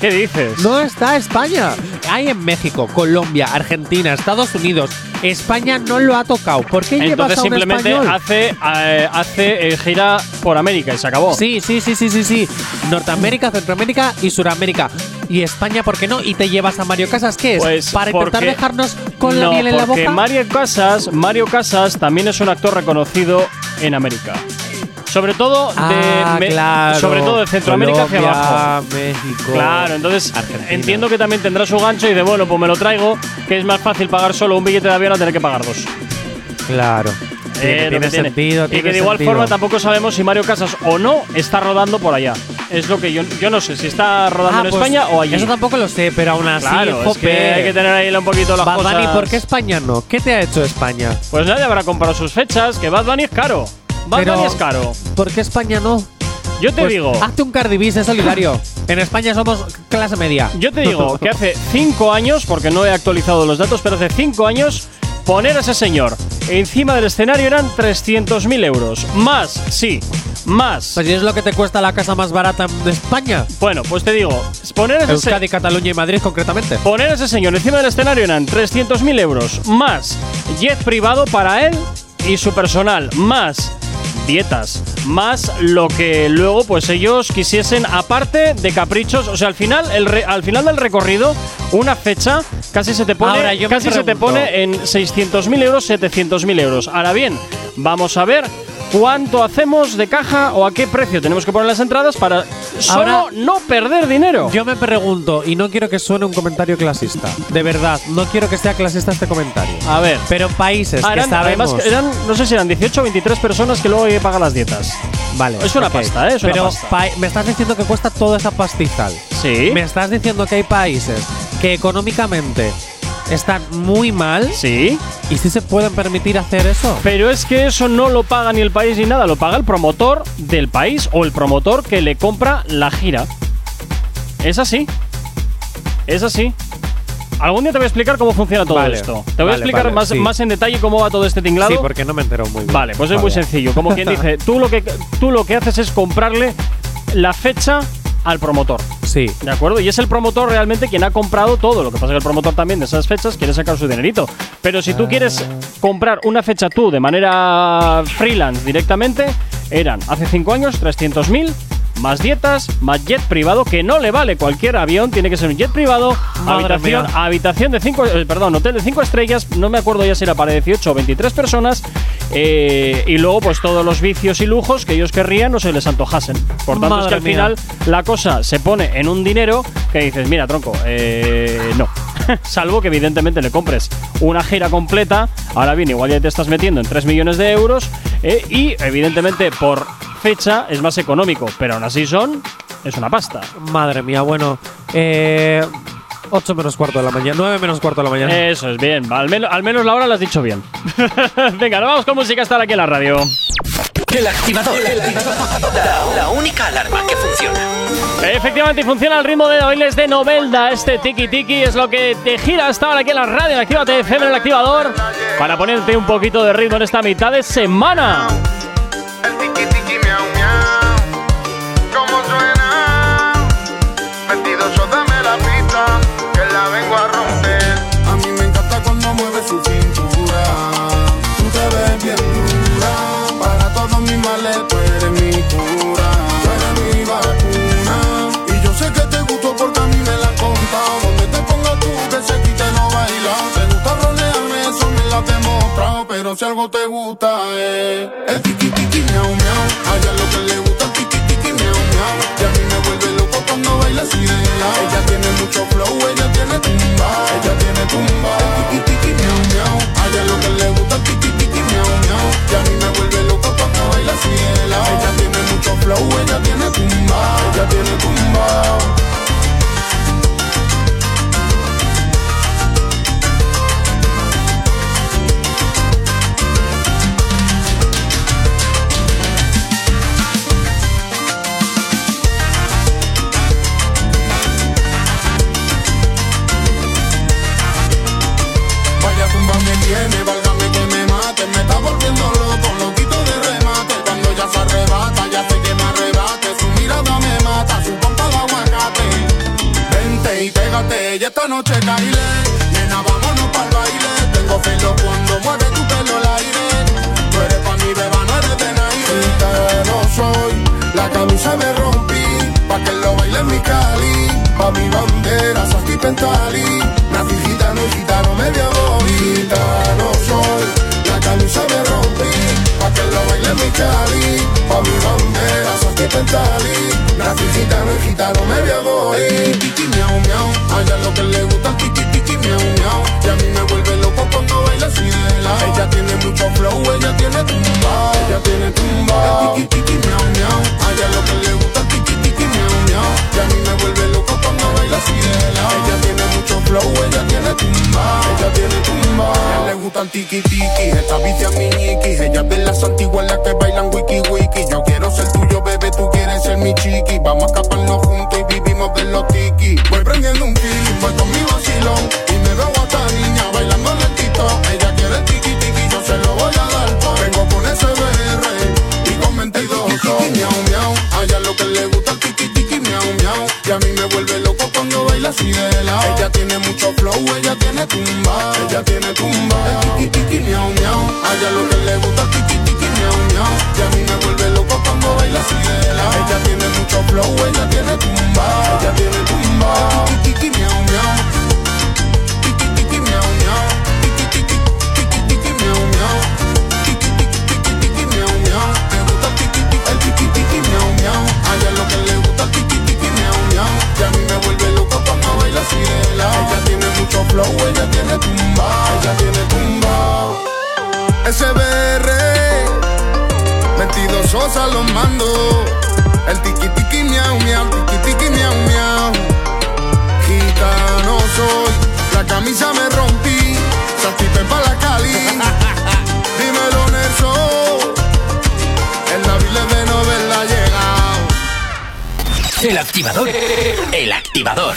¿Qué dices? No está España. Hay en México, Colombia, Argentina, Estados Unidos. España no lo ha tocado. ¿Por qué llevas Entonces a un simplemente español? hace, eh, hace eh, gira por América y se acabó. Sí, sí, sí, sí, sí, sí. Norteamérica, Centroamérica y Suramérica. Y España, ¿por qué no? Y te llevas a Mario Casas, ¿qué es? Pues ¿Para intentar porque- dejarnos con la no, miel en la porque boca? Mario Casas, Mario Casas también es un actor reconocido en América. Sobre todo de Ah, me- claro. sobre todo de Centroamérica hacia Colombia, abajo. México. Claro, entonces Argentina. entiendo que también tendrá su gancho y de bueno, pues me lo traigo, que es más fácil pagar solo un billete de avión a tener que pagar dos. Claro. Eh, Tiene, tiene sentido. Y tiene que de igual sentido. forma tampoco sabemos si Mario Casas o no está rodando por allá. Es lo que yo, yo no sé si está rodando Ah, en pues, España o allí. Eso tampoco lo sé, pero aún así, Claro, es que hay que tener ahí un poquito las Bad cosas. Bunny, ¿por qué España no? ¿Qué te ha hecho España? Pues nadie habrá comprado sus fechas, que Bad Bunny es caro. Bad Pero- Bunny es caro. ¿Por qué España no? Yo te Pues, digo, Hazte un Cardi B, sé solidario. [LAUGHS] en España somos clase media. yo te digo que hace cinco años, porque no he actualizado los datos, pero hace cinco años poner a ese señor encima del escenario eran 300.000 euros. Más, sí, más. Pues si es lo que te cuesta la casa más barata de España. Bueno, pues te digo, poner a ese, se- Euskadi, Cataluña y Madrid concretamente. poner a ese señor encima del escenario eran 300.000 euros. Más jet privado para él y su personal. Más dietas. Más lo que luego pues ellos quisiesen aparte de caprichos. O sea, al final, el re- al final del recorrido, una fecha casi se te pone, Ahora, yo me casi se te pone en 600.000 euros, 700.000 euros. Ahora bien, vamos a ver cuánto hacemos de caja o a qué precio tenemos que poner las entradas para solo Ahora- no perder dinero. Yo me pregunto, y no quiero que suene un comentario clasista. De verdad, no quiero que sea clasista este comentario. a ver. Pero países Ah, que sabemos. además, eran, no sé si eran 18 o 23 personas que luego hay que pagar las dietas. Vale. es una pasta, ¿eh? Es una Pero pasta. pa- me estás diciendo que cuesta toda esa pastizal. Sí. Me estás diciendo que hay países que económicamente están muy mal Sí. y sí se pueden permitir hacer eso. Pero es que eso no lo paga ni el país ni nada, lo paga el promotor del país o el promotor que le compra la gira. Es así. Es así. Algún día te voy a explicar cómo funciona todo Vale, esto. Te voy a explicar vale, más, sí. más en detalle cómo va todo este tinglado. Sí, porque no me entero muy bien. Vale, pues es muy sencillo. Como quien [LAUGHS] dice, tú lo que tú lo que haces es comprarle la fecha al promotor. Sí. ¿De acuerdo? Y es el promotor realmente quien ha comprado todo. Lo que pasa es que el promotor también de esas fechas quiere sacar su dinerito. Pero si tú quieres comprar una fecha tú de manera freelance directamente, eran hace 5 años 300.000 más dietas, más jet privado, que no le vale cualquier avión, tiene que ser un jet privado, Madre habitación, mía. habitación de 5, perdón, hotel de 5 estrellas, no me acuerdo ya si era para 18 o 23 personas, eh, y luego pues todos los vicios y lujos que ellos querrían no se les antojasen. Por tanto, es que al mía. final la cosa se pone en un dinero que dices, mira, tronco, eh, no. [LAUGHS] Salvo que evidentemente le compres una gira completa. Ahora bien, igual ya te estás metiendo en 3 millones de euros. eh, y evidentemente por fecha es más económico. Pero aún así son. Es una pasta. Madre mía, bueno. Eh, 8 menos cuarto de la mañana, 9 menos cuarto de la mañana. Eso es bien. Al, menos al menos la hora lo has dicho bien. [LAUGHS] Venga, nos vamos con música hasta aquí en la radio. El activador. La, la única alarma que funciona. Efectivamente, y funciona al ritmo de bailes de Novelda. Este tiki tiki es lo que te gira hasta ahora aquí en la radio, en Actívate FM, en el activador, para ponerte un poquito de ritmo en esta mitad de semana. ¿Cómo si algo te gusta, es el tiki tiki miau miau. A ella lo que le gusta el tiki tiki miau miau. Y a mí me vuelve loco cuando baila así. Ella tiene mucho flow, ella tiene tumba. Ella tiene tumba. El tiki tiki miau miau. A ella lo que le gusta el tiki tiki miau miau. Y a mí me vuelve loco cuando baila así de lado. Ella tiene mucho flow, ella tiene tumba. Ella tiene tumba. Esta noche caile Nena, vámonos pa'l baile. Tengo celo cuando mueve tu pelo al aire. Tú eres pa' mi beba, no eres de nadie. No soy, la camisa me rompí Pa' que lo baile en mi cali. Pa' mi bandera, Saki Pentali. Nací gitano y gitano media bonita No soy, la camisa me rompí Pa' que lo baile en mi cali. Pa' mi bandera, Pentali Nací gitano y gitano media bonita Tiki miau miau, a ella lo que le gusta Tiki tiki miau miau Y a mí me vuelve loco cuando baila así de lado Ella tiene mucho flow, ella tiene tumba Ella tiene tumba Tiki tiki miau miau, a ella lo que le gusta Tiki tiki miau miau Y a mí me vuelve loco cuando baila así de lado Ella tiene mucho flow, ella tiene tumba. Ella tiene tumba. Ella le gusta el tiki tiki Esta vicia mi ñiqui Ella es de las antiguas que bailan wiki wiki. Yo quiero ser tuyo, bebé, tú quieres ser mi chiqui. Vamos a escaparnos juntos y vivimos de los tiki. Voy prendiendo un feeling, voy con mi vacilón. Y me veo a esta niña bailando lentito Ella quiere el tiki tiki, yo se lo voy a dar. Pues. Vengo con ese BR y con 22 Tiki miau miau, a lo que le gusta el tiki tiki miau miau. Y a mí me vuelve loco así de lado Ella tiene mucho flow, ella tiene tumba. Ella tiene tumba. El tiki tiki miau miau, a ella lo que le gusta el tiki tiki miau miau. Y a mí me vuelve loco cuando baila así de lado Ella tiene mucho flow, ella tiene tumba. Ella tiene tumba. Tiki tiki miau miau Ella tiene mucho flow, ella tiene tumba Ella tiene tumba. SBR 22 Sosa los mando. El tiki tiki miau miau Tiki tiki miau miau. Gitano soy La camisa me rompí Saltipe pa' la cali. [LAUGHS] Dímelo Nelson. El David de novela ha llegado. El activador. El activador.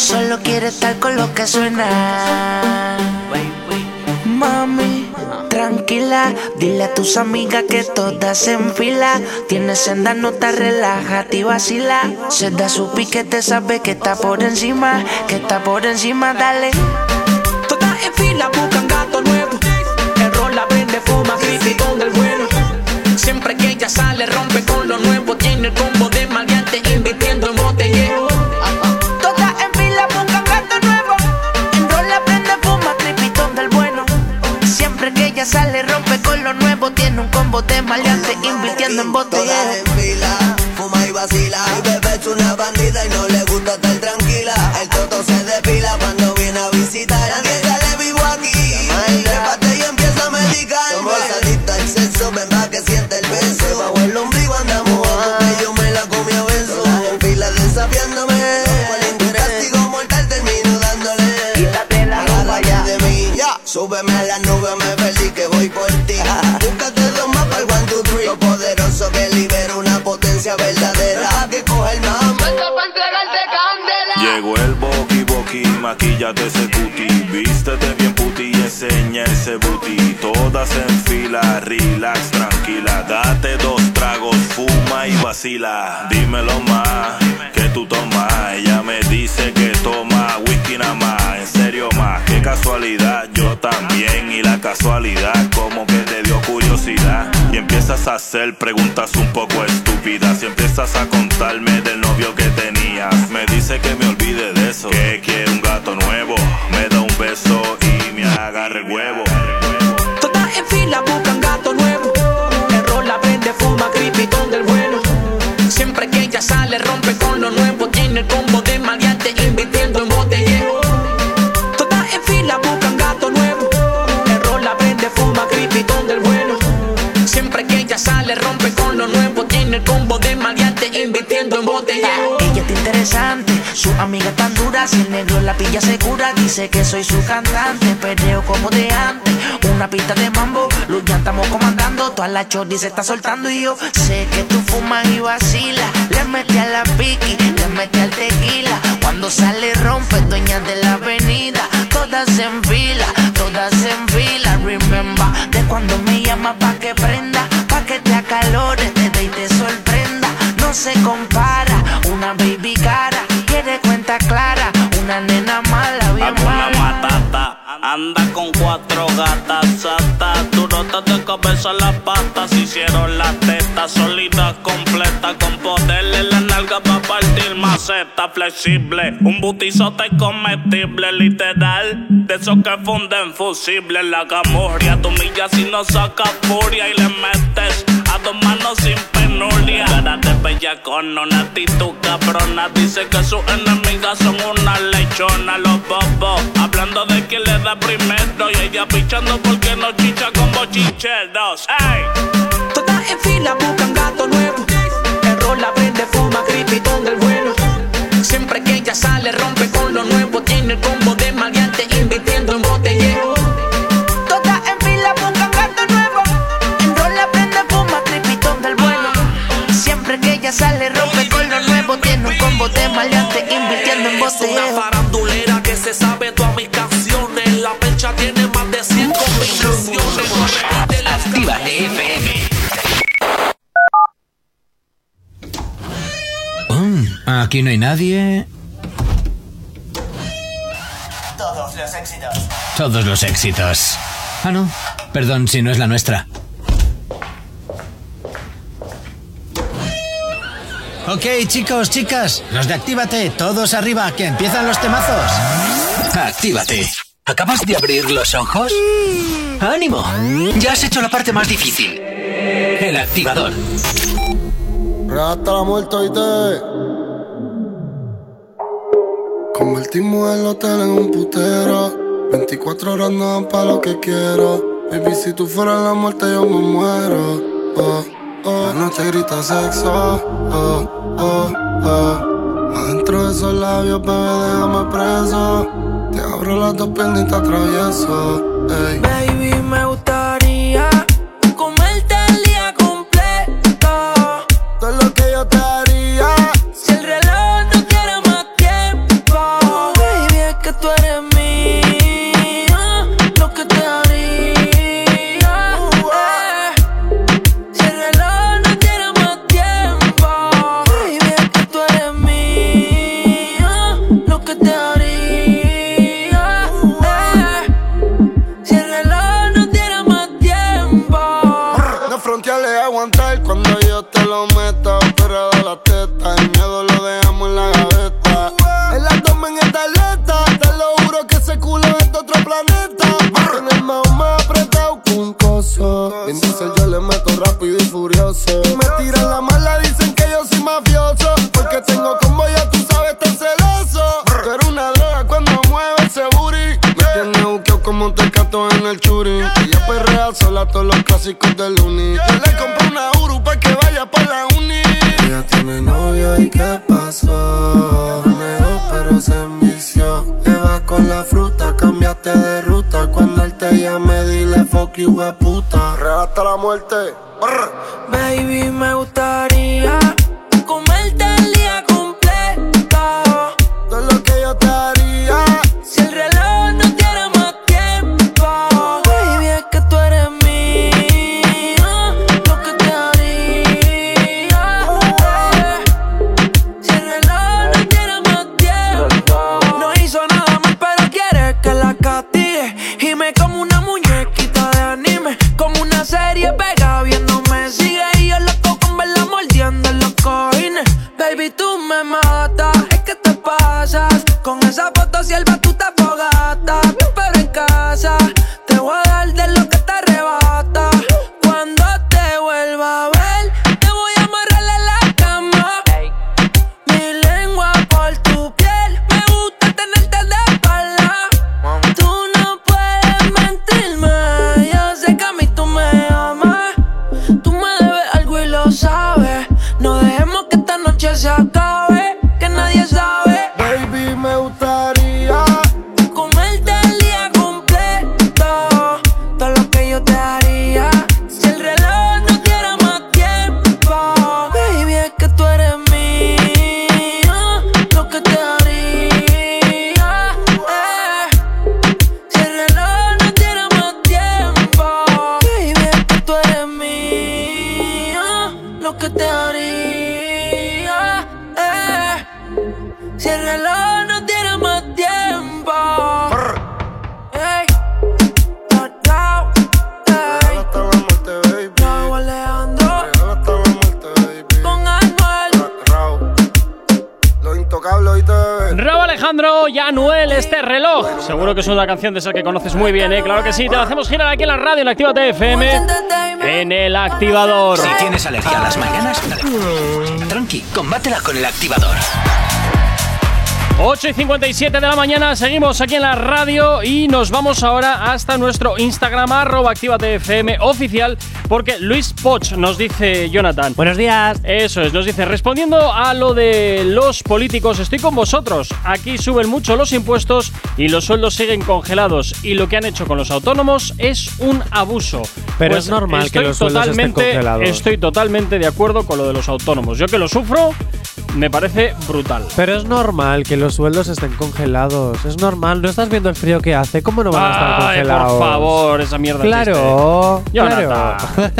Solo quiere estar con lo que suena. Mami, tranquila, dile a tus amigas que todas en fila. Tienes senda, no te relájate y vacila. Se da su piquete, sabe que está por encima, que está por encima, dale. Todas en fila buscan gato nuevo. El rol la vende, fuma, creepy con el bueno. Siempre que ella sale, rompe con lo nuevo. Ella sale, rompe con lo nuevo. Tiene un combo de maleante, invirtiendo en Todas botellero. en fila, fuma y vacila. Mi bebé es una bandida y no le gusta estar tranquila. El toto se depila cuando viene a visitar. Nadie sale vivo aquí. Trépate y empieza a medicar. Somos adictos al sexo, ven pa' que siente el beso. Bajo el ombligo andamos que yo me la comí a beso. En fila desafiándome. Castigo mortal termino dándole. Quítate la ropa ya. de mí. Súbeme a la nube, que voy por ti. Búscate dos para el one, two, three. Lo poderoso que libera una potencia verdadera. Que coge el mambo. Llegó el boqui boqui, maquillate ese cuti Vístete bien puti y enseña ese booty Todas en fila, relax, tranquila Date dos tragos, fuma y vacila Dímelo más, que tú tomas Ella me dice que toma whisky nada más, casualidad Yo también y la casualidad Como que te dio curiosidad. Y empiezas a hacer preguntas un poco estúpidas Y empiezas a contarme del novio que tenías. Me dice que me olvide de eso Que quiere un gato nuevo. Me da un beso y me agarra el huevo su amiga tan dura, si el negro la pilla segura, dice que soy su cantante, perreo como de antes, una pista de mambo, luz ya estamos comandando, toda la chordi se está soltando y yo sé que tú fumas y vacilas, le metí a la piqui, le metí al tequila, cuando sale rompe, dueña de la avenida, todas en fila, todas en fila, remember, de cuando me llama pa' que prenda, pa' que te acalores, te dé y te sorprenda, no se compara, una baby cara, quiere cuenta clara, una nena mala, bien Alguna mala. matata anda con cuatro gatas satas. Durotas de cabeza las patas. Hicieron las tetas sólidas, completas. Con poder en la nalga para partir maceta flexible. Un butizote comestible, literal. De esos que funden fusibles. La camorria, tu milla si no saca furia y le metes a dos manos sin penuria. Cara de bella con una actitud cabrona. Dice que sus enemigas son una lechona. Los bobos hablando de quién le da primero. Y ella pichando porque no chicha con bochincheros. ¡Ey! Todas en fila buscan gato nuevo. El la vende, fuma, creepy con del bueno. Siempre que ella sale, rompe con lo nuevo. Tiene el combo de maleante, invirtiendo en Es una farandulera que se sabe todas mis canciones. La pecha tiene más de 100 combinaciones. Actívate FM. Mm, aquí no hay nadie. Todos los éxitos. Todos los éxitos. Ah, no. Perdón si no es la nuestra. Ok, chicos, chicas, los de Actívate, todos arriba, que empiezan los temazos. Actívate. ¿Acabas de abrir los ojos? ¡Ánimo! Ya has hecho la parte más difícil. El activador. Hasta la muerte y te Convertimos el hotel en un putero 24 horas no dan pa' lo que quiero Baby, si tú fueras la muerte yo me muero oh, oh. La noche grita sexo oh, oh, oh. Adentro de esos labios, bebé, déjame preso Te abro las dos piernas y te ey. Baby, me gustaría Diesel yo le meto rápido y furioso. Me tiran la mala, dicen que yo soy mafioso. Porque tengo como ya tú sabes, tan celoso. Tú eres una droga cuando mueve ese booty. Me tiene buqueo como un tecato en el churi. Ella perrea sola todos los clásicos del uni. Yo le compré una Uru pa' que vaya pa' la uni. Ella tiene novio y qué pasó. Negó pero se envició. Te vas con la fruta, cambiaste de ruta. Llame, dile fuck you, puta. Real hasta la muerte. Brr. Baby, me gustaría canción de esa que conoces muy bien, ¿eh? Claro que sí, te la hacemos girar aquí en la radio, en la Activa TFM, en el activador. Si tienes alergia a las mañanas, tranqui, combátela con el activador. 8 y 57 de la mañana, seguimos aquí en la radio y nos vamos ahora hasta nuestro Instagram, arroba activatfm oficial, porque Luis Poch nos dice, Jonathan. Buenos días. Eso es, nos dice, respondiendo a lo de los políticos, estoy con vosotros. Aquí suben mucho los impuestos y los sueldos siguen congelados y lo que han hecho con los autónomos es un abuso. Pero Pues es normal que los sueldos estén congelados. Estoy totalmente de acuerdo con lo de los autónomos. Yo que lo sufro, me parece brutal. Pero es normal que los sueldos estén congelados. Es normal. ¿No estás viendo el frío que hace? ¿Cómo no van a estar Ay, congelados? por favor, esa mierda Claro, claro. [LAUGHS]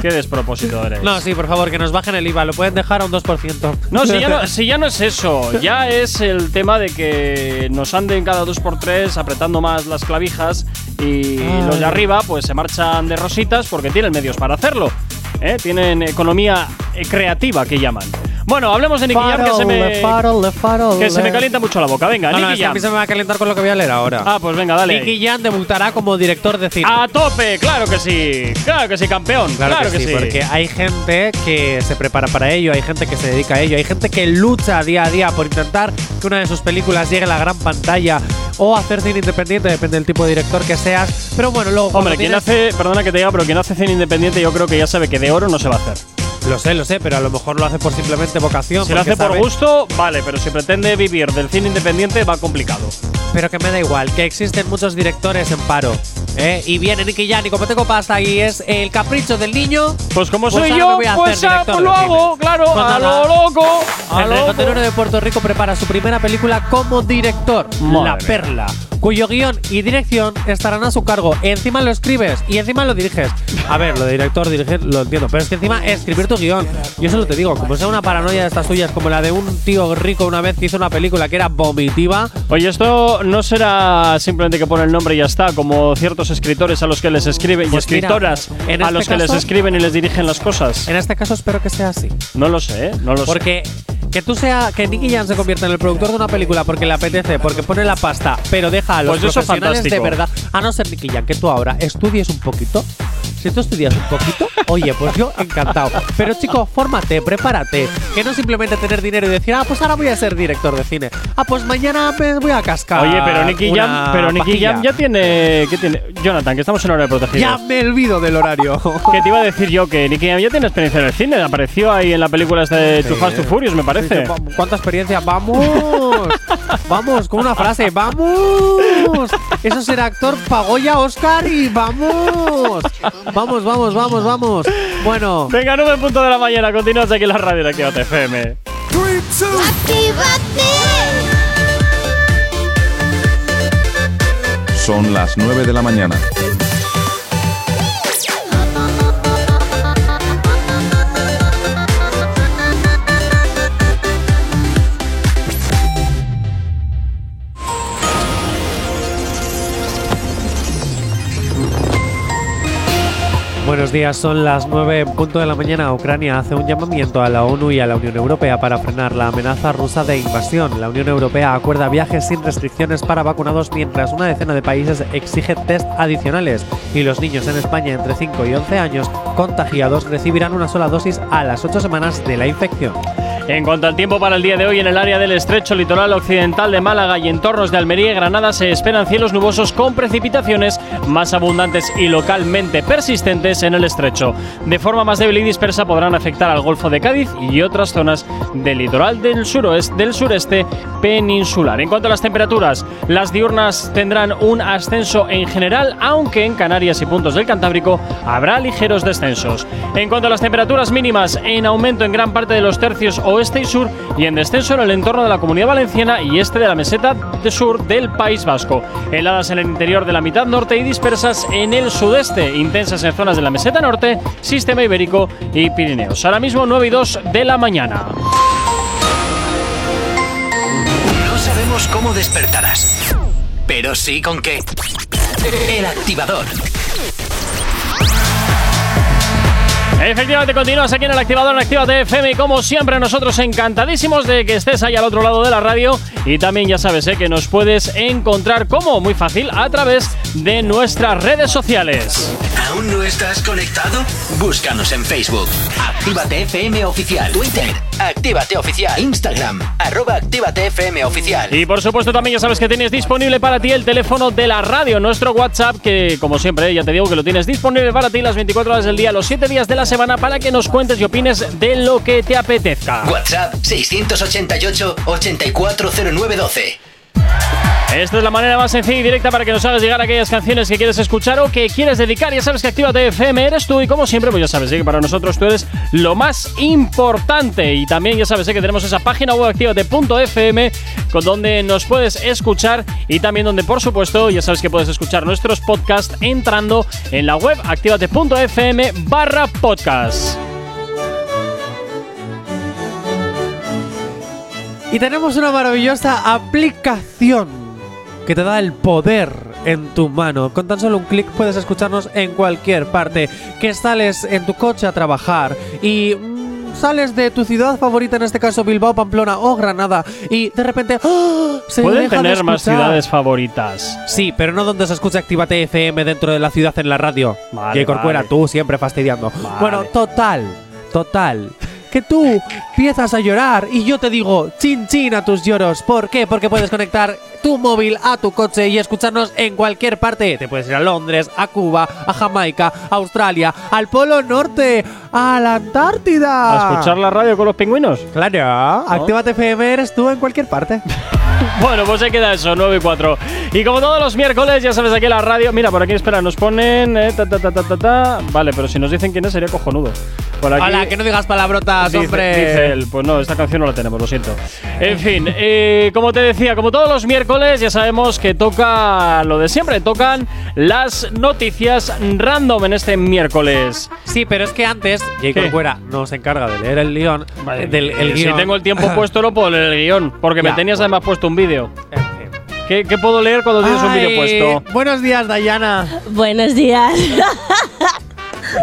Qué despropósito eres. No, sí, por favor, que nos bajen el IVA. Lo pueden dejar a un 2%. No, si ya no, [LAUGHS] si ya no es eso, ya es el tema de que nos anden cada dos por tres apretando más las clavijas y Ay. los de arriba pues se marchan de rositas porque tienen medios para hacerlo. ¿eh? Tienen economía eh, creativa que llaman. Bueno, hablemos de Nicky Jam que se me, Farole, farole. que se me calienta mucho la boca. Venga, No, no, Nicky que a mí se me va a calentar con lo que voy a leer ahora. Ah, pues venga, dale. Nicky Jam debutará como director de cine. A tope, claro que sí. Claro que sí, campeón. Claro, que, sí, porque hay gente que se prepara para ello, hay gente que se dedica a ello, hay gente que lucha día a día por intentar que una de sus películas llegue a la gran pantalla o hacer cine independiente, depende del tipo de director que seas. Pero bueno, luego. Hombre, quien hace, perdona que te diga, pero quien hace cine independiente yo creo que ya sabe que de oro no se va a hacer. Lo sé, lo sé, pero a lo mejor lo hace por simplemente vocación. Si lo hace por sabe- gusto, vale, pero si pretende vivir del cine independiente va complicado. Pero que me da igual, que existen muchos directores en paro. ¿eh? Y viene Nicky Jam y como tengo pasta y es el capricho del niño. Pues como Pues soy ahora yo, voy a hacer pues, ah, director pues de lo cine. hago, claro, Pues a nada. lo loco. A El lo reggaetonero de Puerto Rico prepara su primera película como director, Madre La mía. Perla. cuyo guion y dirección estarán a su cargo. Encima lo escribes y encima lo diriges. A ver, lo de director, dirigir, lo entiendo, pero es que encima escribir tu guion. Yo solo te digo, como sea una paranoia de estas tuyas, como la de un tío rico una vez que hizo una película que era vomitiva. Oye, esto no será simplemente que pone el nombre y ya está, como ciertos escritores a los que les escriben Pues y mira, escritoras en a este los que les escriben y les dirigen las cosas. En este caso espero que sea así. No lo sé, ¿eh? no lo sé. Porque que tú sea que Nicky Jam se convierta en el productor de una película porque le apetece, porque pone la pasta, pero deja a los Pues profesionales de verdad, a no ser Nicky Jam, que tú ahora estudies un poquito. Si tú estudias un poquito, oye, pues yo encantado. Pero chico, fórmate, prepárate. Que no simplemente tener dinero y decir, ah, pues ahora voy a ser director de cine. Ah, pues mañana me voy a cascar. Oye, pero Nicky Jam, pero Nicky. Jam ya tiene, ¿qué tiene? Jonathan, que estamos en hora de protegido. Ya me olvido del horario. Que te iba a decir yo que Nicky Jam ya tiene experiencia en el cine. Apareció ahí en la película esta de Too Fast, Too Furious, me parece. ¿Cuánta experiencia? ¡Vamos! ¡Vamos! Con una frase. ¡Vamos! Eso será actor Pagoya Oscar y ¡vamos! ¡Vamos, vamos, vamos, vamos! Bueno. Venga, 9 en punto de la mañana. Continúas aquí en la radio de aquí FM. Son las 9 de la mañana. Buenos días, son las 9 en punto de la mañana. Ucrania hace un llamamiento a la ONU y a la Unión Europea para frenar la amenaza rusa de invasión. La Unión Europea acuerda viajes sin restricciones para vacunados mientras una decena de países exige test adicionales y los niños en España entre 5 y 11 años contagiados recibirán una sola dosis a las 8 semanas de la infección. En cuanto al tiempo para el día de hoy, en el área del estrecho litoral occidental de Málaga y entornos de Almería y Granada se esperan cielos nubosos con precipitaciones más abundantes y localmente persistentes en el estrecho. De forma más débil y dispersa podrán afectar al Golfo de Cádiz y otras zonas del litoral del suroeste, del sureste peninsular. En cuanto a las temperaturas, las diurnas tendrán un ascenso en general, aunque en Canarias y puntos del Cantábrico habrá ligeros descensos. En cuanto a las temperaturas mínimas, en aumento en gran parte de los tercios oeste y sur y en descenso en el entorno de la Comunidad Valenciana y este de la meseta de sur del País Vasco. Heladas en el interior de la mitad norte y dispersas en el sudeste, intensas en zonas de la meseta norte, sistema ibérico y Pirineos. Ahora mismo 9 y 2 de la mañana. No sabemos cómo despertarás, pero sí con qué. El activador. Efectivamente, continúas aquí en el activador en Actívate FM y como siempre nosotros encantadísimos de que estés ahí al otro lado de la radio y también ya sabes eh, que nos puedes encontrar como muy fácil a través de nuestras redes sociales. ¿Aún no estás conectado? Búscanos en Facebook. Actívate FM Oficial. Twitter. Actívate Oficial. Instagram. Arroba Actívate FM Oficial. Y por supuesto también ya sabes que tienes disponible para ti el teléfono de la radio, nuestro WhatsApp, que como siempre ya te digo que lo tienes disponible para ti las 24 horas del día, los 7 días de la semana para que nos cuentes y opines de lo que te apetezca. WhatsApp 688 840912. Esta es la manera más sencilla y directa para que nos hagas llegar aquellas canciones que quieres escuchar o que quieres dedicar. Ya sabes que Actívate FM eres tú y como siempre, pues ya sabes que para nosotros tú eres lo más importante. Y también ya sabes que tenemos esa página web activate.fm con donde nos puedes escuchar y también donde por supuesto ya sabes que puedes escuchar nuestros podcasts entrando en la web activate.fm barra podcast. Y tenemos una maravillosa aplicación que te da el poder en tu mano. Con tan solo un clic puedes escucharnos en cualquier parte. Que sales en tu coche a trabajar y mm, sales de tu ciudad favorita, en este caso Bilbao, Pamplona o Granada, y de repente ¡ah! se Pueden deja de tener más ciudades favoritas. Sí, pero no donde se escucha Actívate FM dentro de la ciudad en la radio. Vale, que Corcuera, vale. tú siempre fastidiando. Bueno, total, total. Que tú empiezas a llorar y yo te digo chin chin a tus lloros. ¿Por qué? Porque puedes conectar tu móvil a tu coche y escucharnos en cualquier parte. Te puedes ir a Londres, a Cuba, a Jamaica, a Australia, al Polo Norte, a la Antártida. ¿A escuchar la radio con los pingüinos? Claro, Actívate FM eres tú en cualquier parte. [LAUGHS] Bueno, pues se queda eso, 9 y 4. Y como todos los miércoles, ya sabes, aquí en la radio. Mira, por aquí, espera, nos ponen. eh, ta, ta, ta. Vale, pero si nos dicen quién es, sería cojonudo. Por aquí. Hola, que no digas palabrotas, Dice, hombre. dice él, pues no, esta canción no la tenemos, lo siento. En fin, eh, como te decía, como todos los miércoles, ya sabemos que toca lo de siempre, tocan las noticias random en este miércoles. Sí, pero es que antes. Jacob Cuera nos encarga de leer el guion. del el Eh, si guion. tengo el tiempo [LAUGHS] puesto, no puedo leer el guion, porque me tenías bueno. además puesto un vídeo. ¿Qué, qué puedo leer cuando tienes un vídeo puesto? Buenos días, Dayana. Buenos días. [LAUGHS]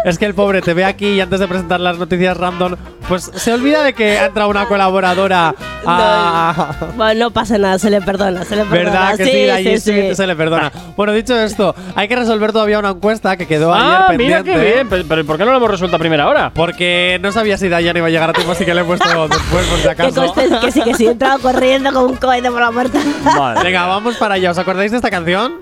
Es que el pobre te ve aquí y antes de presentar las noticias random, pues se olvida de que ha entrado una colaboradora a. bueno, no pasa nada, se le perdona, se le perdona. ¿Verdad que sí? sí, Allí sí, sí, se le perdona. Bueno, dicho esto, hay que resolver todavía una encuesta que quedó Ah, ayer mira pendiente. qué bien. Pero, pero ¿por qué no lo hemos resuelto a primera hora? Porque no sabía si Dayana iba a llegar a tiempo, así que le he puesto [LAUGHS] después por si Que acaso. conste que sí, que sí, he entrado corriendo con un cohete por la puerta. Venga, vamos para allá. ¿Os acordáis de esta canción?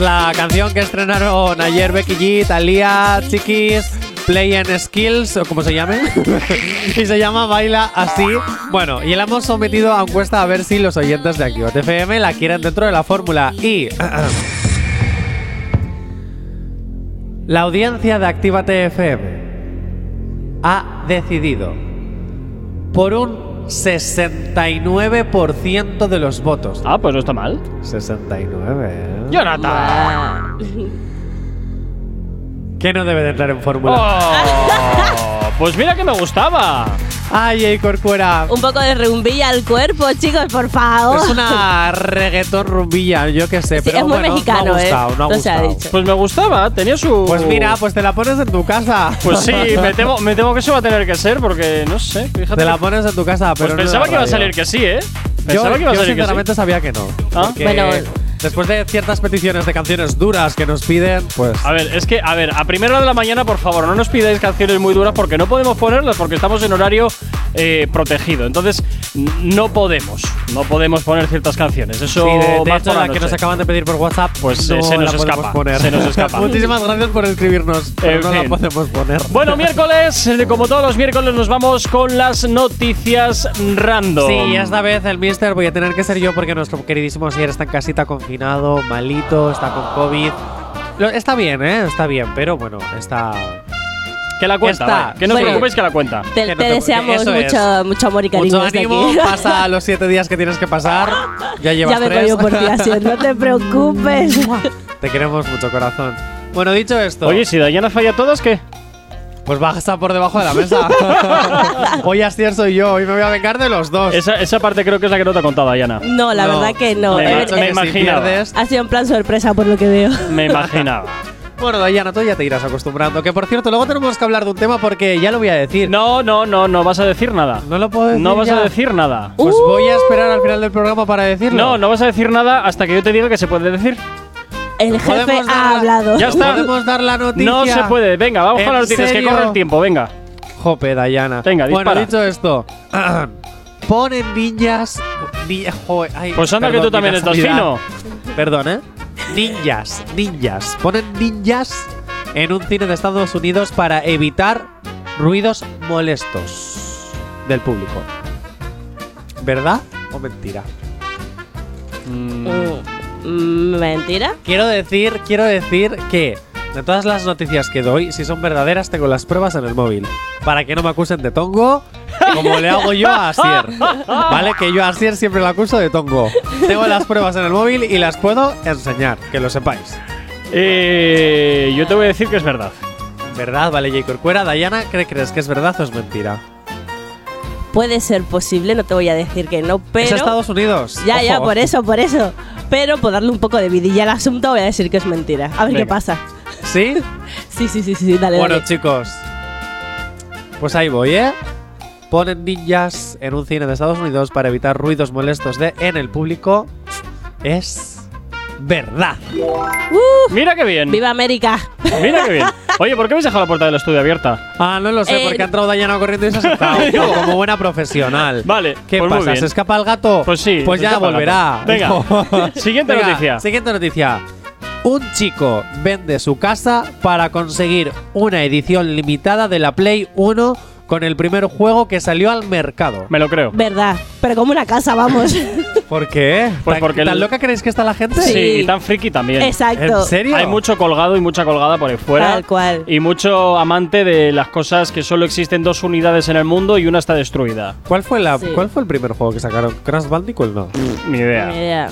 La canción que estrenaron ayer Becky G, Thalía, Chiquis, Play and Skills, o como se llame. [LAUGHS] y se llama Baila Así. Bueno, y la hemos sometido a encuesta a ver si los oyentes de Activate FM la quieren dentro de la fórmula. Y. [CLEARS THROAT] la audiencia de Actívate FM ha decidido por un 69% de los votos. Ah, pues no está mal. 69. ¿eh? Jonathan. [LAUGHS] Que no debe de entrar en fórmula. Oh, pues mira que me gustaba. Ay, Ey Corcuera. Un poco de rumbilla al cuerpo, chicos, por favor. Es una reggaetón rumbilla, yo qué sé. Sí, pero es muy bueno, mexicano, no ha ¿eh? gustado, no ha No se ha gustado. dicho. Pues me gustaba, tenía su. Pues mira, pues te la pones en tu casa. Pues sí, [LAUGHS] me temo, me temo que eso va a tener que ser porque no sé. Fíjate. Te la pones en tu casa, Pues pero no en pensaba que iba a salir que sí, ¿eh? Yo, Pensaba que iba a yo salir que sí. sinceramente sabía que no. Ah. Bueno. Después de ciertas peticiones de canciones duras que nos piden, pues. A ver, es que, a ver, a primera hora de la mañana, por favor, no nos pidáis canciones muy duras porque no podemos ponerlas porque estamos en horario eh, protegido. Entonces, no podemos, no podemos poner ciertas canciones. Eso Sí, de, de más hecho, la la que nos acaban de pedir por WhatsApp, Pues, no eh, se nos la escapa, poner. se nos escapa. [LAUGHS] Muchísimas gracias por escribirnos, pero En no la fin. podemos poner. Bueno, [LAUGHS] miércoles, eh, como todos los miércoles, nos vamos con las noticias random. Sí, esta vez el mister voy a tener que ser yo porque nuestro queridísimo Sier está en casita confinado, malito, está con COVID. Lo- está bien, ¿eh? Está bien, pero bueno, está... Que la cuenta, Está. vale, que no os Bueno. preocupéis que la cuenta. Te, Que no te te- deseamos mucho, mucho amor y cariño Mucho ánimo, aquí. pasa los siete días que tienes que pasar. Ya llevas ya me tres. por ti, así, no te preocupes. [LAUGHS] Te queremos mucho, corazón. Bueno, dicho esto, Oye, si Dayana falla todas, ¿qué? Pues baja por debajo de la mesa. [LAUGHS] hoy Astier soy yo, hoy me voy a vengar de los dos. Esa, esa parte creo que es la que no te ha contado Dayana. No, la No. verdad que no. Me, Eh, me imaginaba. Ha sido en plan sorpresa por lo que veo. Me imaginaba. [LAUGHS] Bueno, Dayana, tú ya te irás acostumbrando. Que por cierto, luego tenemos que hablar de un tema porque ya lo voy a decir. No, no, no, no vas a decir nada. No lo puedo decir. No vas ya. a decir nada. Pues voy a esperar al final del programa para decirlo. No, no vas a decir nada hasta que yo te diga que se puede decir. El jefe ha la- hablado. Ya está. Podemos dar la noticia. No se puede. Venga, vamos ¿En con las noticias, que corre el tiempo, venga. Jope, Dayana. Venga, Bueno, dispara. dicho esto, [CLEARS THROAT] ponen ninjas. ni- joder, ay, Pues anda que perdón, tú también estás fino. Perdón, ¿eh? Ninjas, ninjas. Ponen ninjas en un cine de Estados Unidos para evitar ruidos molestos del público. ¿Verdad o mentira? Mm, ¿Mentira? Quiero decir, quiero decir que de todas las noticias que doy, si son verdaderas, tengo las pruebas en el móvil. Para que no me acusen de tongo, como le hago yo a Asier. ¿Vale? Que yo a Asier siempre lo acuso de tongo. Tengo las pruebas en el móvil y las puedo enseñar, que lo sepáis. Eh, yo te voy a decir que es verdad. ¿Verdad? Vale, J. Corcuera. Dayana, ¿qué crees que es verdad o es mentira? Puede ser posible, no te voy a decir que no, pero. Es Estados Unidos. Ya, ya, por eso, por eso. Pero por darle un poco de vidilla al asunto, voy a decir que es mentira. A ver qué pasa. [LAUGHS] ¿Sí? Sí, sí, sí, sí, dale, Bueno, dale. chicos. Pues ahí voy, ¿eh? Ponen ninjas en un cine de Estados Unidos para evitar ruidos molestos de en el público. Es verdad. Mira qué bien. ¡Viva América! Mira qué bien. Oye, ¿por qué habéis dejado la puerta del estudio abierta? Ah, no lo sé, Eh, porque ha entrado Dayana corriendo y se ha sentado. [LAUGHS] como, como buena profesional. Vale, ¿Qué pues muy pasa? bien. ¿Se escapa el gato? Pues sí, Pues se ya escapa el volverá. gato. Venga, [LAUGHS] siguiente Venga, noticia. Siguiente noticia. Un chico vende su casa para conseguir una edición limitada de la Play 1 con el primer juego que salió al mercado. Me lo creo. Verdad, pero como una casa, vamos. [LAUGHS] ¿Por qué? Pues ¿Tan, porque tan el- loca creéis que está la gente? Sí, y tan friki también. Exacto. ¿En serio? Hay mucho colgado y mucha colgada por ahí fuera. Tal cual. Y mucho amante de las cosas que solo existen dos unidades en el mundo y una está destruida. ¿Cuál fue, la, Sí. ¿Cuál fue el primer juego que sacaron? ¿Crash Bandicoot no? Ni idea. Ni idea.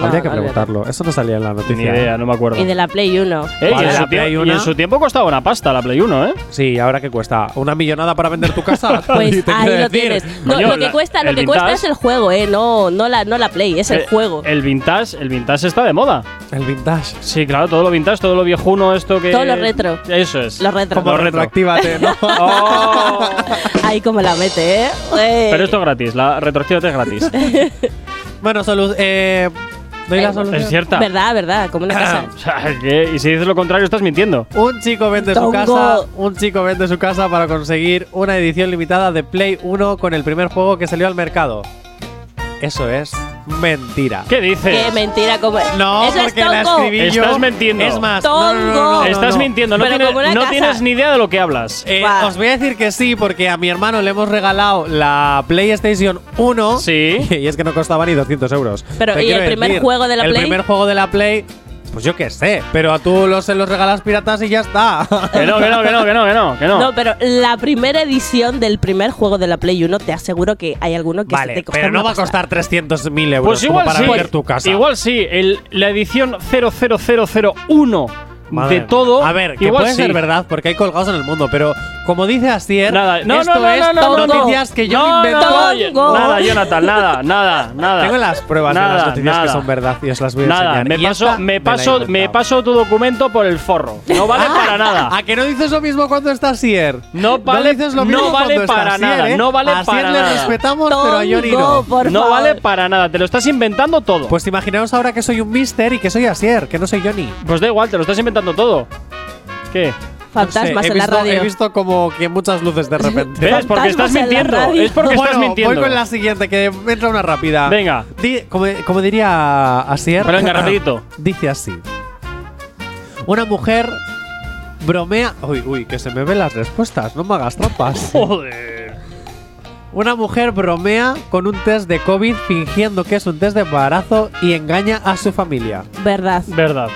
No, Habría que no, preguntarlo. Eso no salía en la noticia. Ni idea, no me acuerdo. Y de la Play 1. Eh, y, Vale, en la su Play tiempo, y una. en su tiempo costaba una pasta la Play 1, ¿eh? Sí, ¿ahora qué cuesta? ¿Una millonada para vender tu casa? [LAUGHS] Pues Te ahí lo decir. tienes. No, Coño, lo que la- cuesta, lo que cuesta es el juego, eh, no, no la, no la Play, es el Eh, juego. El vintage, el vintage está de moda. El vintage. Sí, claro, todo lo vintage, todo lo viejuno, esto que. Todo lo retro. Eso es. Lo retro. Como Lo retro. retroactívate, ¿no? [LAUGHS] Oh. [LAUGHS] Ahí como la mete, eh. Eh. Pero esto es gratis, la retroactivate es gratis. bueno, solu eh, doy la solución. es cierta. Verdad, verdad, como una casa. O sea, que- y si dices lo contrario, estás mintiendo. Un chico vende su Tongo. casa, un chico vende su casa para conseguir una edición limitada de Play 1 con el primer juego que salió al mercado. Eso es mentira. ¿Qué dices? Qué mentira, como. No, Eso es porque la tongo. escribí yo. Estás mintiendo. Es más, no, no, no, no, no, no, Estás no. mintiendo, no, Pero tienes, como una no casa. tienes ni idea de lo que hablas. Eh, os voy a decir que sí, porque a mi hermano le hemos regalado la PlayStation 1. Sí. [LAUGHS] Y es que no costaba ni 200 euros. Pero, Te ¿y quiero el primer decir, juego de la el Play? primer juego de la Play, pues yo qué sé. Pero a tú los, se los regalas piratas y ya está. Que no, que no, que no, que no, que no, que no. No, pero la primera edición del primer juego de la Play 1, te aseguro que hay alguno que se vale, te costó pero no va a costar 300.000 euros Pues igual como para sí. vender tu casa. Igual sí. El, la edición 00001 Madre de mía. todo. A ver, que igual puede sí. ser verdad, porque hay colgados en el mundo, pero como dice Asier, Nada, no, esto no, no, es no, no, no. noticias que yo no, invento. no, oye, nada, Jonathan, nada, nada, nada. Tengo las pruebas de Nada, las noticias nada. que son verdad y os las voy a Nada, enseñar. me Y paso, esta me la he paso, me inventado. paso tu documento por el forro. No vale Ah, para nada. ¿A que no dices lo mismo cuando está Asier? No vale- dices lo no mismo vale cuando está para Asier, nada, ¿eh? no vale a Asier para le nada. respetamos, pero a Johnny Tongo, no. por no favor. vale para nada, te lo estás inventando todo. Pues imaginaos ahora que soy un mister y que soy Asier, que no soy Johnny. Pues da igual, te lo estás inventando todo. ¿Qué? Fantasmas No sé, he en la visto, radio. He visto como que muchas luces de [LAUGHS] repente. ¿Ves? Porque estás la mintiendo. Es porque estás bueno, mintiendo. voy con la siguiente, que me entra una rápida. Venga. Di- como, como diría Asier. Pero venga, rapidito. [LAUGHS] Dice así. Una mujer bromea. Uy, uy, que se me ven las respuestas. No me hagas trampas. [LAUGHS] Joder. Una mujer bromea con un test de COVID fingiendo que es un test de embarazo y engaña a su familia. Verdad. Verdad.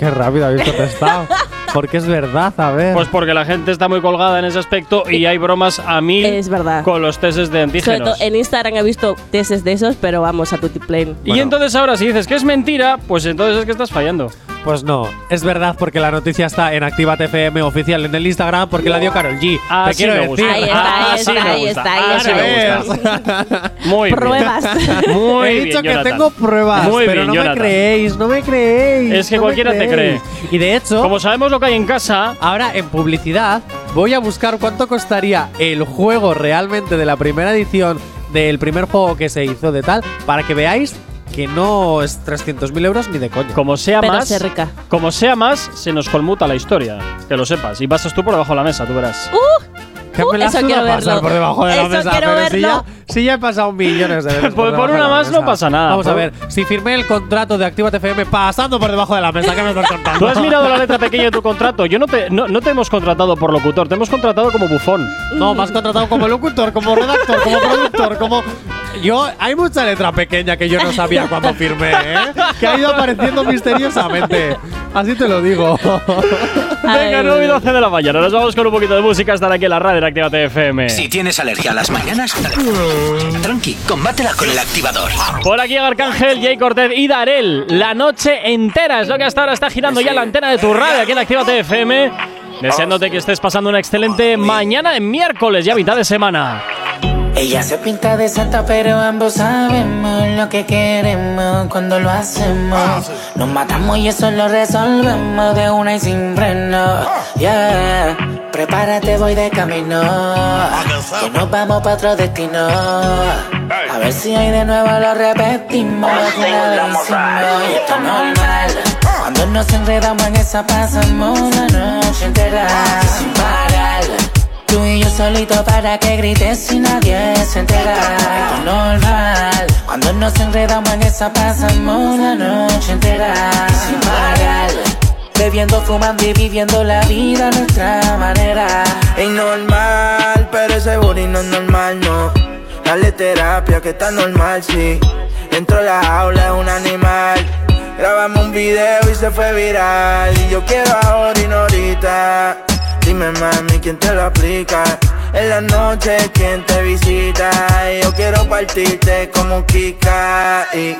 Qué rápido habéis contestado. [LAUGHS] Porque es verdad, a ver. Pues porque la gente está muy colgada en ese aspecto y hay bromas a mil Es verdad. con los testes de Sobre todo antígenos. en Instagram he visto testes de esos, pero vamos a Tutiplane. Y entonces ahora si dices que es mentira, pues entonces es que estás fallando. Pues no, es verdad porque la noticia está en Actívate FM oficial en el Instagram porque la dio Carol G. Ah, Te sí quiero me gusta. decir. Ahí está, ahí Así está, ahí está, ahí así está. [LAUGHS] Muy bien. Pruebas. Muy He bien, dicho que tengo pruebas, Muy pero bien, no Jonathan. me creéis, no me creéis. Es que no cualquiera te creéis. Y de hecho, Como sabemos lo que hay en casa, ahora en publicidad voy a buscar cuánto costaría el juego realmente de la primera edición del primer juego que se hizo de tal para que veáis que no es 300.000 euros ni de coña. como sea Pero más, se rica. como sea más, se nos conmuta la historia. Que lo sepas. Y pasas tú por debajo de la mesa, tú verás. ¡Uh! Que me la eso quiero pasar verlo. por debajo de la Eso mesa, quiero pero si ya, si ya he pasado millones de [LAUGHS] veces. Por- por de una más no pasa nada, Vamos a por- ver, si firmé el contrato de Actívate FM pasando por debajo de la mesa, ¿qué me estás contando? ¿Tú has mirado la letra pequeña de tu contrato? Yo no te, no, no te hemos contratado por locutor, te hemos contratado como bufón. No, me has contratado como locutor, como redactor, como productor, como. Yo, hay mucha letra pequeña que yo no sabía cuando firmé, ¿eh? Que ha ido apareciendo misteriosamente. Así te lo digo. Venga, 9 y 12 de la mañana. Nos vamos con un poquito de música. Estar aquí en la radio Actívate FM. Si tienes alergia a las mañanas, tranqui, combátela con el activador. Por aquí Arcángel, Jay Cortez y Darel. La noche entera es lo que hasta ahora está girando ya la antena de tu radio aquí en Actívate FM. Deseándote que estés pasando una excelente mañana de miércoles, ya mitad de semana. Ella se pinta de santa, pero ambos sabemos lo que queremos cuando lo hacemos. Nos matamos y eso lo resolvemos de una y sin freno. Yeah, prepárate, voy de camino. Que nos vamos para otro destino. A ver si hoy de nuevo lo repetimos. y esto es normal. Cuando nos enredamos en esa pasamos la noche entera sin parar. Tú y yo solito para que grites y nadie se entera. Es normal. Cuando nos enredamos en esa pasamos la noche entera sin parar. Bebiendo, fumando y viviendo la vida a nuestra manera. Es normal, pero ese booty no es normal, no. Dale terapia que está normal, sí. Dentro de la jaula es un animal. Grabamos un video y se fue viral. Y yo quiero ahora y no ahorita. Dime mami, ¿quién te lo aplica? En la noche, ¿quién te visita? Yo quiero partirte como Kika. Y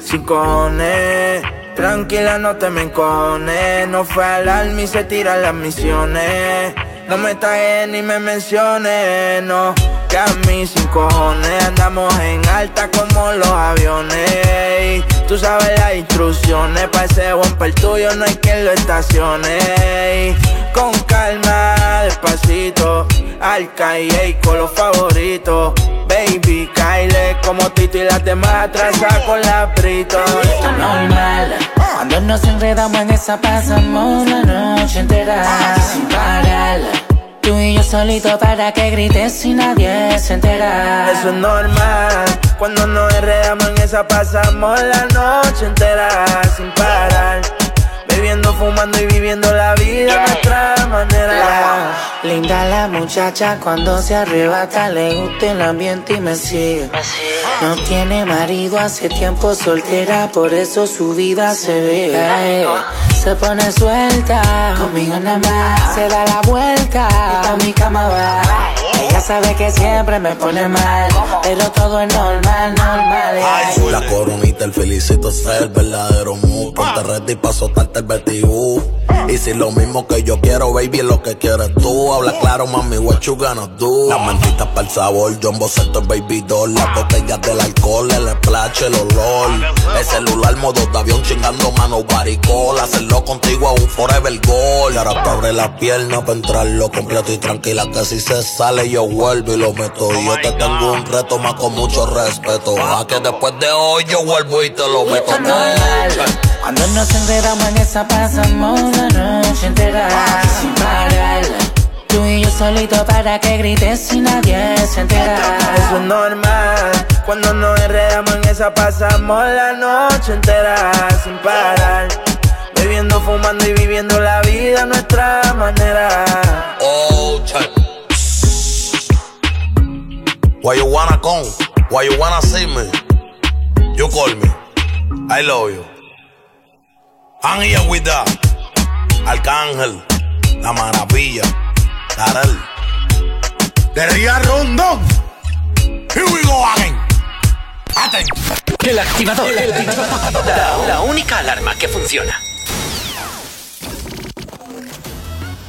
sin cojones. Tranquila, no te me encones. No fue al alma y se tiran las misiones. No me tagues ni me menciones, no. Que a mí sin cojones andamos en alta como los aviones. Tú sabes las instrucciones, pa' ese bumper tuyo no hay quien lo estacione. Con calma, despacito, al calle con los favoritos. Baby, Kyle, como Tito y las demás atrasa con la prito. normal. Cuando nos enredamos en esa pasamos la noche entera sin parar. Tú y yo solito para que grites y nadie se entera. Eso es normal. Cuando nos enredamos en esa pasamos la noche entera sin parar. Bebiendo, fumando y viviendo la vida a nuestra manera. Linda la muchacha cuando se arrebata, le gusta el ambiente y me sigue. No tiene marido, hace tiempo soltera, por eso su vida se ve. Ay, Se pone suelta, conmigo nada más, se da la vuelta, y pa' mi cama va. Ella sabe que siempre me pone mal, pero todo es normal, normal. ay. La coronita, el felicito es el verdadero mood. Ponte ready pa' soltarte el vertigo. Y si lo mismo que yo quiero, baby, es lo que quieres tú. Habla claro, mami, what you gonna do? Las mentitas para el sabor, John Boceto, el baby doll. Las botellas del alcohol, el splash, el olor. El celular, modo de avión, chingando mano, baricol. Hacerlo contigo es un forever goal. Ahora te abre la pierna para entrarlo completo y tranquila que si se sale yo vuelvo y lo meto. Y yo te tengo un reto más con mucho respeto. A que después de hoy yo vuelvo y te lo meto. Cuando nos enredamos en esa pasamos la noche entera sin parar. Tú y yo solito para que grites y nadie se entera. Eso es normal. Cuando nos enredamos en esa pasamos la noche entera sin parar. Bebiendo, fumando y viviendo la vida a nuestra manera. Oh, check. Why you wanna come? Why you wanna see me? You call me. I love you. I'm here with that. Arcángel, La Maravilla, Darel. Derría Rondón. Here we go again. Aten. El activador. La, la única alarma que funciona.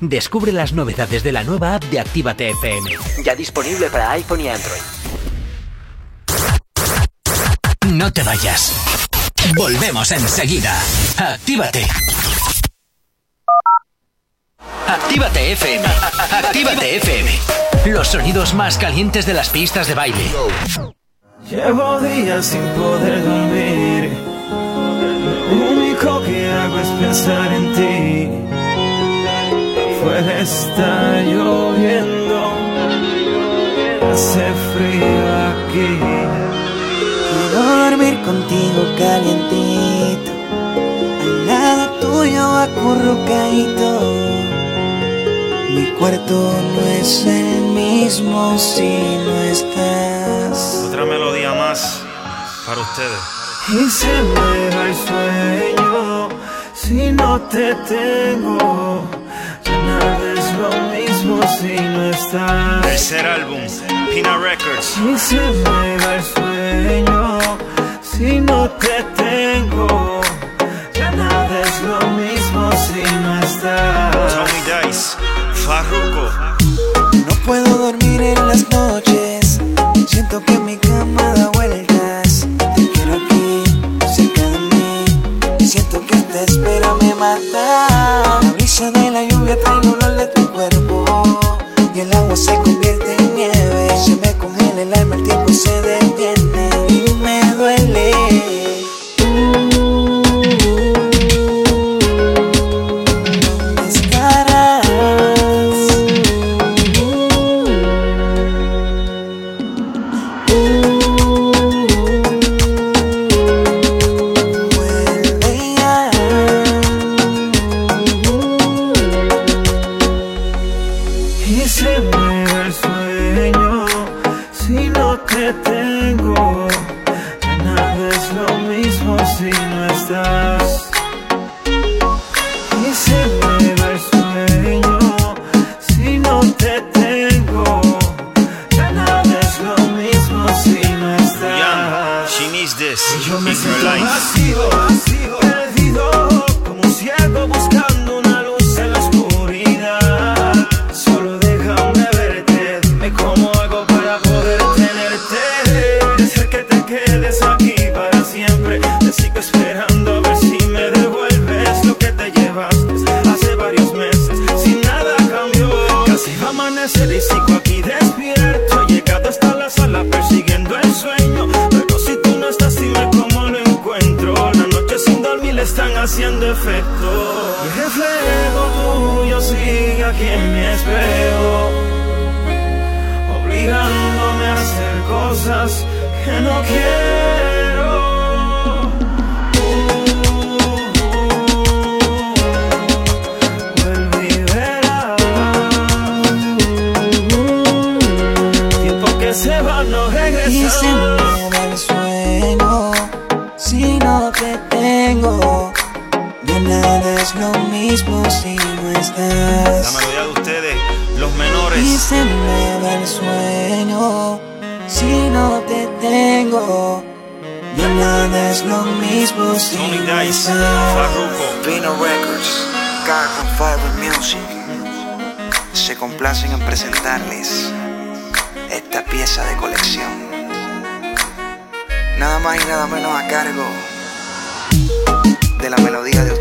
Descubre las novedades de la nueva app de Actívate FM. Ya disponible para iPhone y Android. No te vayas. Volvemos enseguida. Actívate. Actívate FM. Actívate FM. Los sonidos más calientes de las pistas de baile. Llevo días sin poder dormir. Lo único que hago es pensar en ti. Afuera está lloviendo. Hace frío aquí. Quiero dormir contigo calientito, al lado tuyo acurrucadito. Mi cuarto no es el mismo si no estás. Otra melodía más para ustedes. Y se me va el sueño si no te tengo. Ya nada es lo mismo si no estás. Tercer álbum, Pina Records. Y se me va el sueño si no te tengo. Ya nada es lo mismo si no estás. Tommy Dice, Farruko. No puedo dormir en las noches. Siento que mi cama da vueltas. Te quiero aquí, cerca de mí. Siento que esta espera me mata. El olor de tu cuerpo. Y el agua se convierte que no quiero. se va, no regresa. Y se me da el sueño si no te tengo. Ya nada es lo mismo si no estás. La mayoría de ustedes, los menores. Y se me da el sueño si no te tengo. Ya nada es lo mismo sin Tony Dice, Farruko Vino Records, Carton Fiber Music Se complacen en presentarles esta pieza de colección Nada más y nada menos a cargo de la melodía de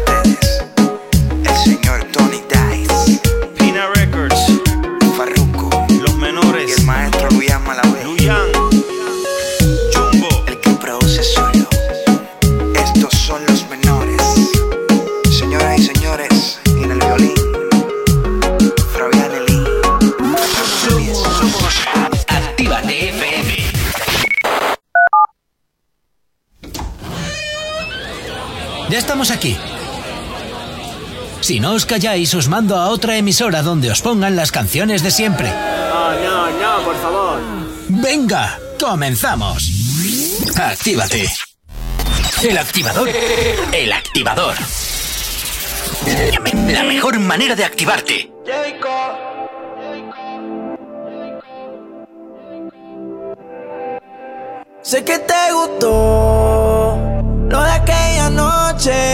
aquí. Si no os calláis, os mando a otra emisora donde os pongan las canciones de siempre. No, no, por favor. Venga, comenzamos. Actívate. El activador. El activador. La mejor manera de activarte. Sé que te gustó lo de aquella noche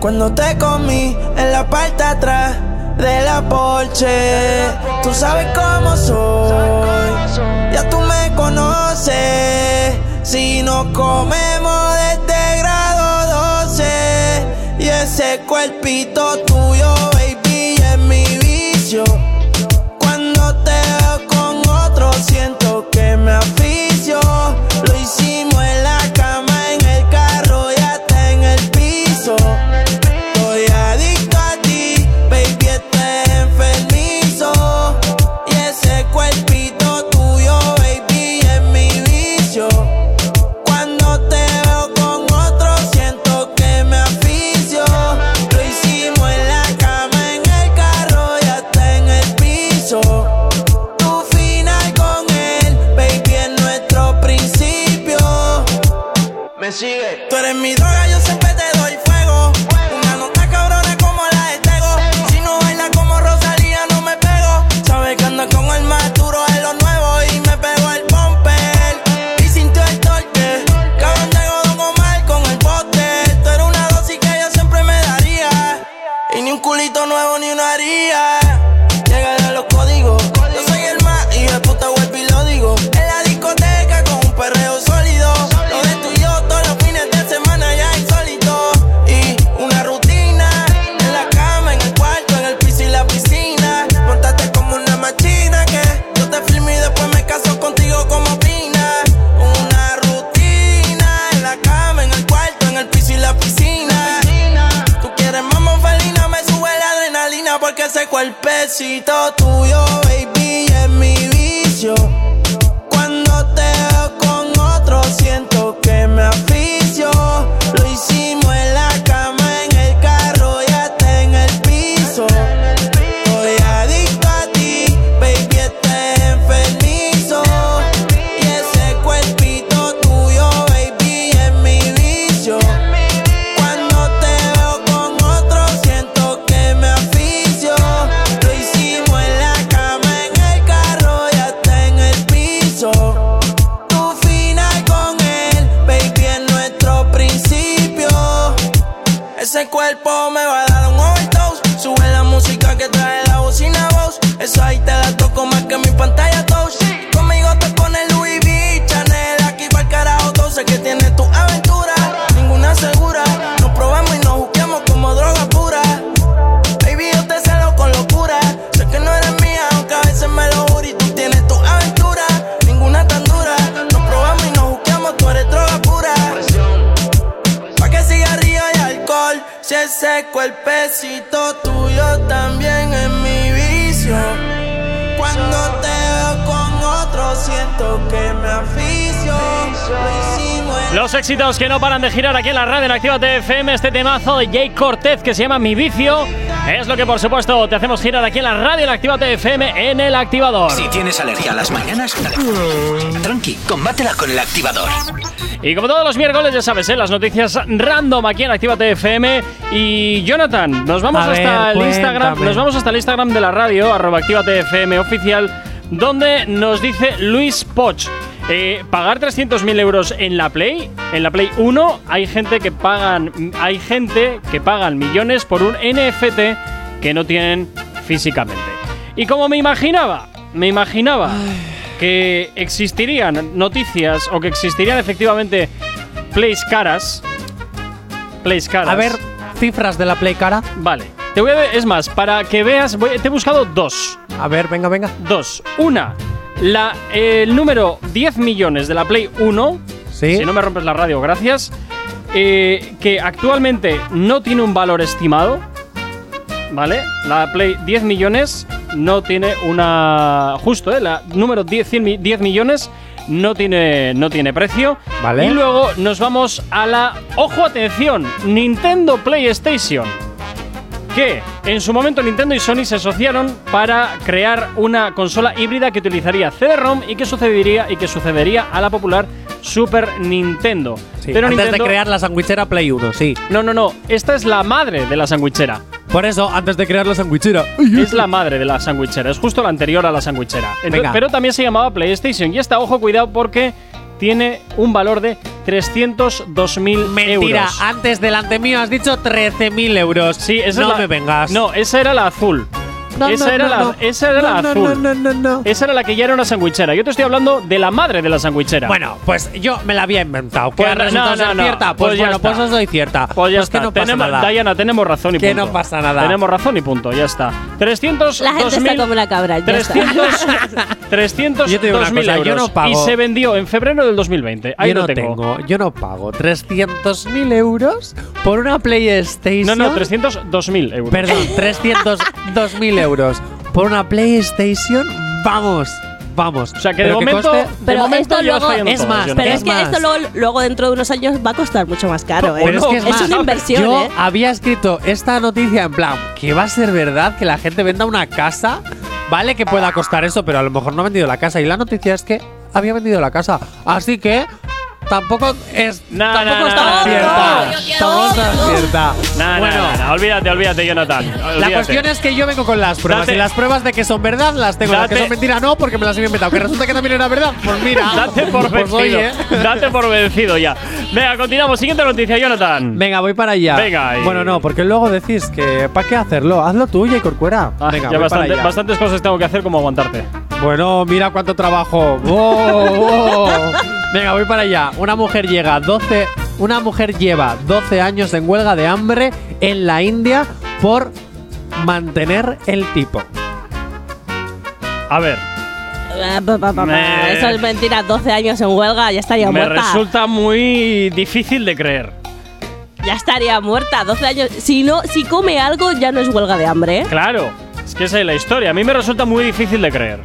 cuando te comí en la parte atrás de la Porsche, tú sabes cómo soy. Ya tú me conoces. Si nos comemos de este grado 12 y ese cuerpito tuyo. pesito tuyo, baby, es mi vicio. Éxitos que no paran de girar aquí en la radio en Activa FM, este temazo de Jay Cortez que se llama Mi Vicio, es lo que por supuesto te hacemos girar aquí en la radio en Activa FM en el activador. Si tienes alergia a las mañanas, tranqui, combátela con el activador. Y como todos los miércoles, ya sabes, ¿eh? las noticias random aquí en Activa FM. Y Jonathan, nos vamos A hasta ver, el Instagram. Nos vamos hasta el Instagram de la radio, arroba Actívate FM oficial, donde nos dice Luis Poch. Eh, pagar 300.000 euros en la Play, en la Play 1, hay gente que pagan, hay gente que pagan millones por un NFT que no tienen físicamente. Y como me imaginaba, me imaginaba que existirían noticias o que existirían efectivamente plays caras. Plays caras. A ver, cifras de la Play cara. Vale. Te voy a es más, para que veas, voy- te he buscado dos. A ver, venga, venga. Dos. Una, la, el número 10 millones de la Play 1. Sí. Si no me rompes la radio, gracias. eh, que actualmente no tiene un valor estimado. ¿Vale? La Play 10 millones no tiene una. Justo, ¿eh? La número 10, 100 mi- 10 millones no tiene, no tiene precio. Vale. Y luego nos vamos a la. ¡Ojo, atención! Nintendo PlayStation que en su momento Nintendo y Sony se asociaron para crear una consola híbrida que utilizaría CD-ROM y que sucedería y que sucedería a la popular Super Nintendo. Sí, Pero antes Nintendo de crear la sandwichera Play 1, sí. No, no, no, esta es la madre de la sandwichera. Por eso, antes de crear la sandwichera. Es la madre de la sandwichera, es justo la anterior a la sandwichera. Pero también se llamaba PlayStation y esta, ojo, cuidado porque tiene un valor de 302.000 Mentira, euros. antes delante mío has dicho 13.000 euros. Sí, esa no es la- me vengas. No, esa era la azul. No, esa no, era, no, la, no. esa era la No, no, azul. no, no, no, no. Esa era la que ya era una sandwichera. Yo te estoy hablando de la madre de la sandwichera. Bueno, pues yo me la había inventado. ¿Que Pues ha no, no, ser no. cierta? Pues, Pues ya bueno, está. pues os doy cierta. Pues ya que está. no pasa tenemos, nada. Diana, tenemos razón y Que punto. no pasa nada. Tenemos razón y punto, ya está. 300 La gente está como una cabra. ya está. 300 300 [LAUGHS] Yo te digo una 2000 cosa, yo euros no pago. y se vendió en febrero del 2020. Ahí yo lo no tengo. tengo, yo no pago 300.000 euros por una PlayStation. No, no, 302.000 euros. Perdón, 302.000 euros [LAUGHS] por una PlayStation. Vamos, vamos. O sea, que de Pero momento, coste- de Pero momento esto luego- Es más, Pero es que más. esto luego, luego dentro de unos años va a costar mucho más caro, ¿eh? Pero es que es, más, una inversión, yo ¿eh? había escrito esta noticia en plan que va a ser verdad que la gente venda una casa, vale que pueda costar eso, pero a lo mejor no ha vendido la casa y la noticia es que había vendido la casa, así que tampoco es No, tampoco no, está no, cierta, tampoco está cierta. Bueno, olvídate, olvídate, Jonathan. la olvídate. cuestión es que yo vengo con las pruebas Date- y las pruebas de que son verdad las tengo, las que Date- son mentira no porque me las he inventado, que resulta que también era verdad, pues mira, [LAUGHS] Date por pues vencido. oye. Date por vencido ya. Venga, continuamos. Siguiente noticia, Jonathan. Venga, voy para allá. Venga, y- Bueno, no, porque luego decís que ¿para qué hacerlo? Hazlo tú, y Corcuera. Ah, Venga, ya voy para bastante- allá. bastantes cosas tengo que hacer como aguantarte. Bueno, mira cuánto trabajo. ¡Wow, wow! Venga, voy para allá. Una mujer llega 12, una mujer lleva 12 años en huelga de hambre en la India por mantener el tipo. A ver, Ah. Me- Eso es mentira. 12 años en huelga, ya estaría me muerta. resulta muy difícil de creer. Ya estaría muerta. 12 años. Si no, si come algo, ya no es huelga de hambre, ¿eh? Claro, es que esa es la historia. A mí me resulta muy difícil de creer.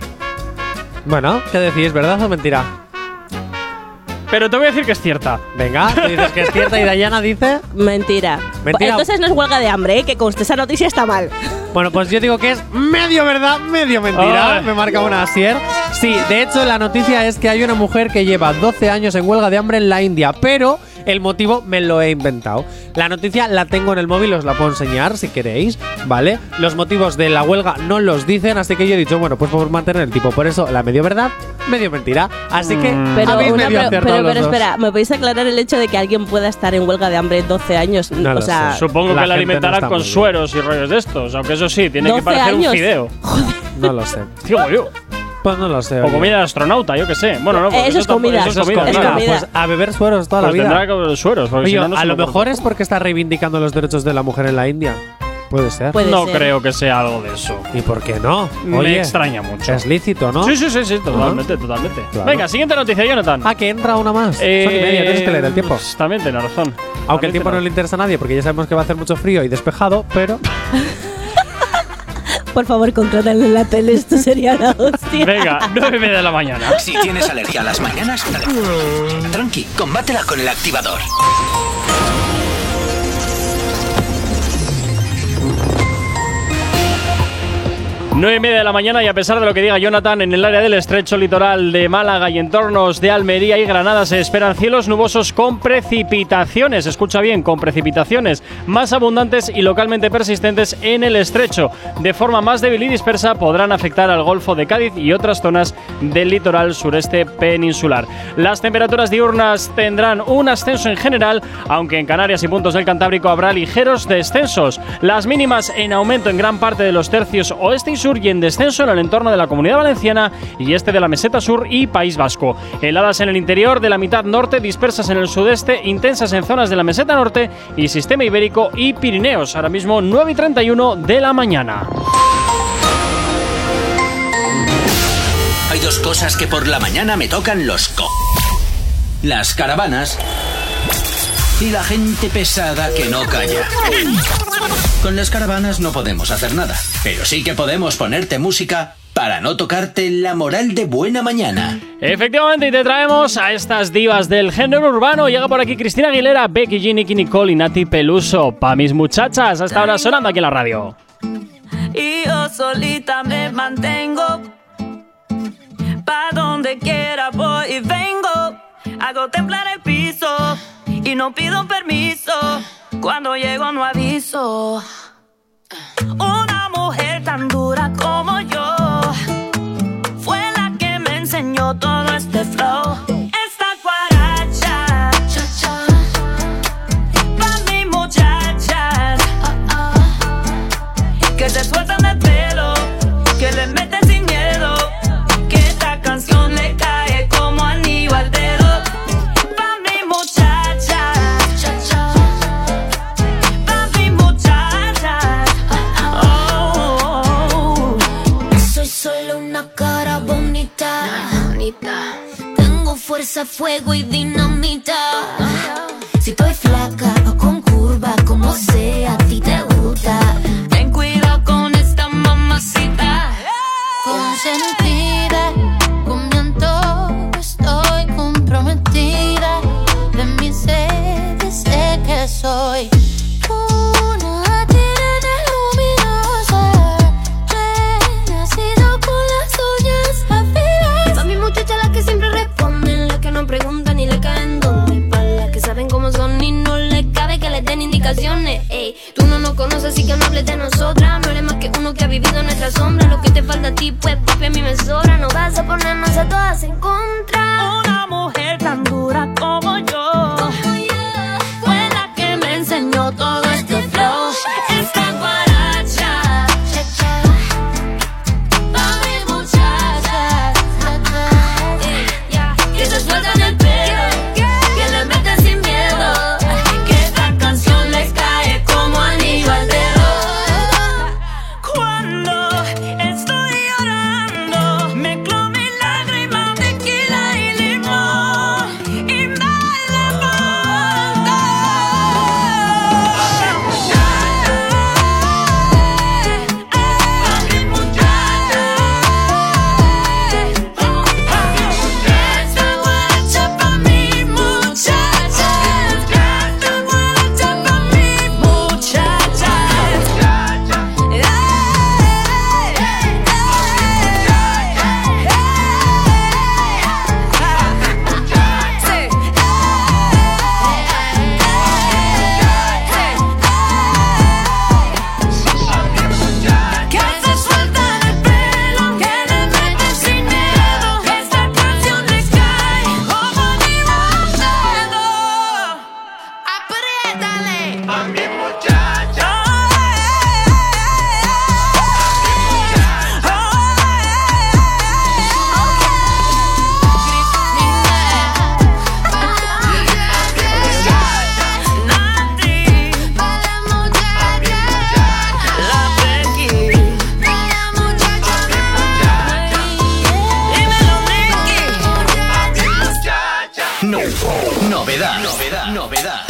Bueno, ¿qué decís? ¿Verdad o mentira? Pero te voy a decir que es cierta. Venga, tú dices que es cierta y Dayana dice. Mentira. Mentira. Entonces no es huelga de hambre, ¿eh? Que conste, esa noticia está mal. Bueno, pues yo digo que es medio verdad, medio mentira. Ay. Me marca una Asier. Sí, de hecho, la noticia es que hay una mujer que lleva 12 años en huelga de hambre en la India, pero El motivo me lo he inventado. La noticia la tengo en el móvil, os la puedo enseñar si queréis, ¿vale? Los motivos de la huelga no los dicen, así que yo he dicho, bueno, pues por mantener el tipo. Por eso, la medio verdad, medio mentira. Así que Pero, habéis una medio pre- pero, pero dos. espera, ¿me podéis aclarar el hecho de que alguien pueda estar en huelga de hambre 12 años? No o lo sea, sé. Supongo La que la no alimentarán con sueros y rollos de estos, aunque eso sí, tiene que 12 parecer un años. fideo. No lo sé. Digo yo. Pues no lo sé. O oye. comida de astronauta, yo qué sé. Bueno, no, porque Eso es comida. Eso es comida, claro. Comida. Pues a beber sueros toda Pues la vida. tendrá que beber sueros, porque Oye, si no, no a lo me mejor es porque está reivindicando los derechos de la mujer en la India. Puede ser. Puede No ser. creo que sea algo de eso. ¿Y por qué no? Me Oye, extraña mucho. Es lícito, ¿no? Sí, sí, sí, sí, totalmente, totalmente. Claro. Venga, siguiente noticia, Jonathan. Ah, que entra una más. Eh, Son y media, tienes que leer el tiempo. pues, También tiene razón. Aunque También el tiempo no le interesa a nadie porque ya sabemos que va a hacer mucho frío y despejado, pero [LAUGHS] por favor, contrátale en la tele, esto sería la hostia. Venga, nueve y media de la mañana. Si tienes alergia a las mañanas, tranqui, combátela con el activador. Nueve y media de la mañana y a pesar de lo que diga Jonathan, en el área del estrecho litoral de Málaga y entornos de Almería y Granada se esperan cielos nubosos con precipitaciones, escucha bien, con precipitaciones más abundantes y localmente persistentes en el estrecho. De forma más débil y dispersa podrán afectar al Golfo de Cádiz y otras zonas del litoral sureste peninsular. Las temperaturas diurnas tendrán un ascenso en general, aunque en Canarias y puntos del Cantábrico habrá ligeros descensos. Las mínimas en aumento en gran parte de los tercios oeste y sur y en descenso en el entorno de la Comunidad Valenciana y este de la Meseta Sur y País Vasco. Heladas en el interior de la mitad norte, dispersas en el sudeste, intensas en zonas de la Meseta Norte y Sistema Ibérico y Pirineos. Ahora mismo 9 y 31 de la mañana. Hay dos cosas que por la mañana me tocan los co. Las caravanas y la gente pesada que no calla. Con las caravanas no podemos hacer nada, pero sí que podemos ponerte música para no tocarte la moral de buena mañana. Efectivamente, y te traemos a estas divas del género urbano. Llega por aquí Cristina Aguilera, Becky G, Nicky Nicole y Nati Peluso. Pa' mis muchachas, hasta ahora sonando aquí en la radio. y yo solita me mantengo. Pa' donde quiera voy y vengo. Hago temblar el piso y no pido permiso. Cuando llego no aviso. Una mujer tan dura fuerza, fuego y dinamita. Si estoy flaca o con curva, como sea, a ti te gusta. ten cuidado con esta mamacita. Consentida, con mi antojo estoy comprometida. De mi sed sé que soy Ey, tú no nos conoces así que no hables de nosotras. No eres más que uno que ha vivido en nuestra sombra. Lo que te falta a ti, pues papi a mí me sobra. No vas a ponernos a todas en contra. Una mujer tan dura como yo Novedad, novedad, novedad.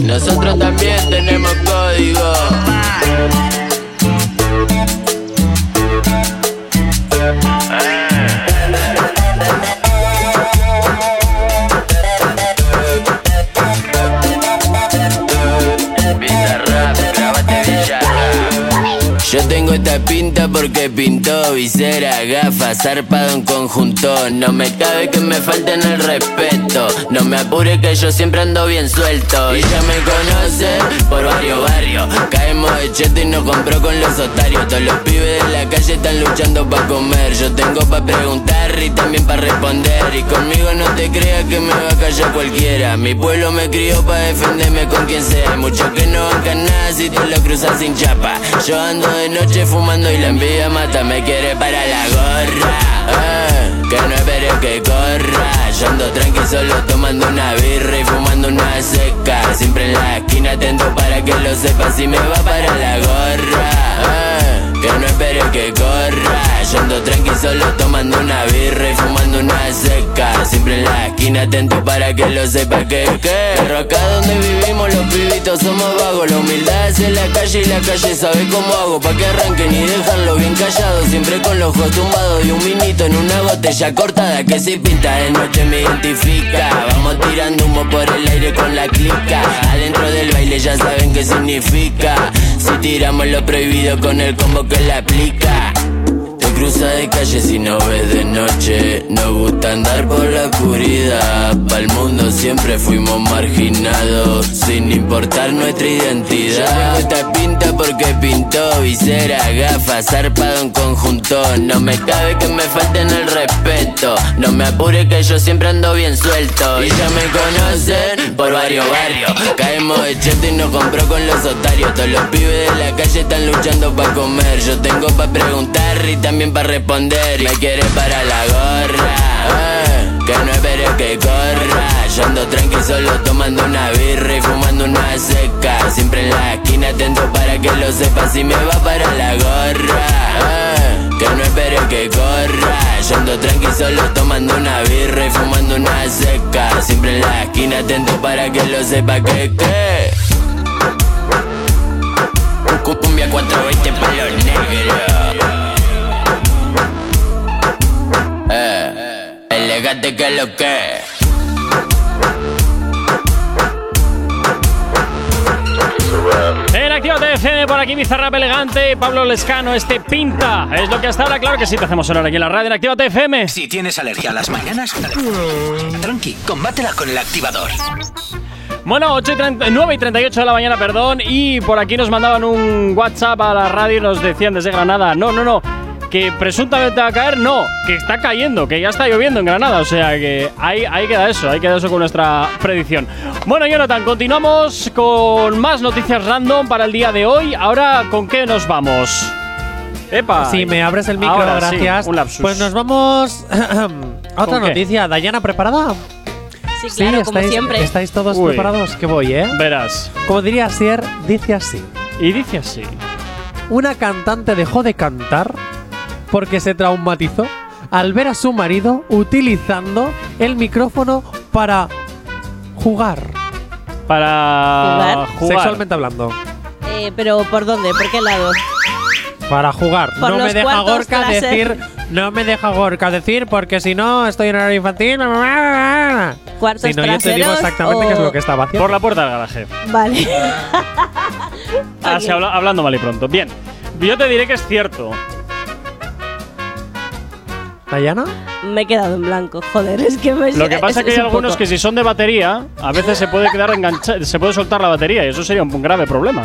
Nosotros también tenemos código. Esta pinta porque pintó visera, gafas, zarpado en conjunto. No me cabe que me falten el respeto. No me apure que yo siempre ando bien suelto. Y ya me conocen por varios barrios. Caemos de cheto y nos compró con los otarios. Todos los pibes de la calle están luchando pa' comer. Yo tengo pa' preguntar y también pa' responder. Y conmigo no te creas que me va a callar cualquiera. Mi pueblo me crió pa' defenderme con quien sea. Muchos que no bancan nada si te lo cruzas sin chapa. Yo ando de noche fumando y la envidia mata. Me quiere para la gorra. eh, que no espere que corra. Yo ando tranqui solo tomando una birra y fumando una seca. Siempre en la esquina atento para que lo sepas si me va para la gorra. eh, que no espere que corra. Yo ando tranqui solo tomando una birra y fumando una seca. Siempre en la esquina atento para que lo sepa que que. Pero acá donde vivimos los pibitos somos vagos. La humildad es en la calle y la calle sabe cómo hago. Pa' que arranquen y dejarlo bien callado. Siempre con los ojos tumbados y un vinito en una botella cortada que si pinta de noche me identifica. Vamos tirando humo por el aire con la clica. Adentro del baile ya saben qué significa. Si tiramos lo prohibido con el combo que la aplica. Cruza de calle si no ves de noche. Nos gusta andar por la oscuridad. Pa'l mundo siempre fuimos marginados. Sin importar nuestra identidad. Esta pinta porque pintó visera, gafas, zarpado en conjunto. No me cabe que me falten el respeto. No me apure que yo siempre ando bien suelto. Y ya me conocen por varios barrios. Caemos de cheto y nos compró con los otarios. Todos los pibes de la calle están luchando pa' comer. Yo tengo pa' preguntar y también pa' responder. Me quiere para la gorra. eh, que no espere que corra. Yo ando tranqui solo tomando una birra y fumando una seca. Siempre en la esquina atento para que lo sepas si me va para la gorra. eh, que no espere que corra. Yo ando tranqui solo tomando una birra y fumando una seca. Siempre en la esquina atento para que lo sepa que que. Cu- Cumbia 420 para los negros. Que lo que. En Actívate FM, por aquí Bizarrap elegante, Pablo Lescano, este pinta. Es lo que hasta ahora, claro que sí te hacemos sonar aquí en la radio en Actívate FM. Si tienes alergia a las mañanas, tranqui, combátela con el activador. Bueno, 8 y 30 9 y 38 de la mañana, perdón. Y por aquí nos mandaban un WhatsApp a la radio y nos decían desde Granada: no, no, no, que presuntamente va a caer, no, que está cayendo, que ya está lloviendo en Granada. O sea que ahí, ahí queda eso, ahí queda eso con nuestra predicción. Bueno, Jonathan, continuamos con más noticias random para el día de hoy. Ahora, ¿con qué nos vamos? Epa. Si me abres el micro, Ahora sí, gracias. un lapsus. Pues nos vamos a [CLEARS THROAT] otra noticia. Dayana, ¿preparada? Sí, claro, como estáis, siempre. ¿Estáis todos Uy. preparados? Que voy, ¿eh? Verás. Como diría Sier, dice así. Y dice así. Una cantante dejó de cantar porque se traumatizó al ver a su marido utilizando el micrófono para jugar. Para jugar. Sexualmente hablando. Eh, pero ¿por dónde? ¿Por qué lado? Para jugar. Por no me deja cuartos Gorka decir. No me deja Gorka decir porque si no estoy en horario infantil. ¿Cuartos Si no, yo te digo traseros exactamente qué es lo que estaba haciendo. Por la puerta del garaje. Vale. Así [LAUGHS] habla- hablando mal y pronto. Bien. Yo te diré que es cierto. ¿Dayana? Me he quedado en blanco, joder, es que me Lo que pasa es que hay un algunos poco- que si son de batería, a veces se puede quedar enganchado, se puede soltar la batería y eso sería un grave problema.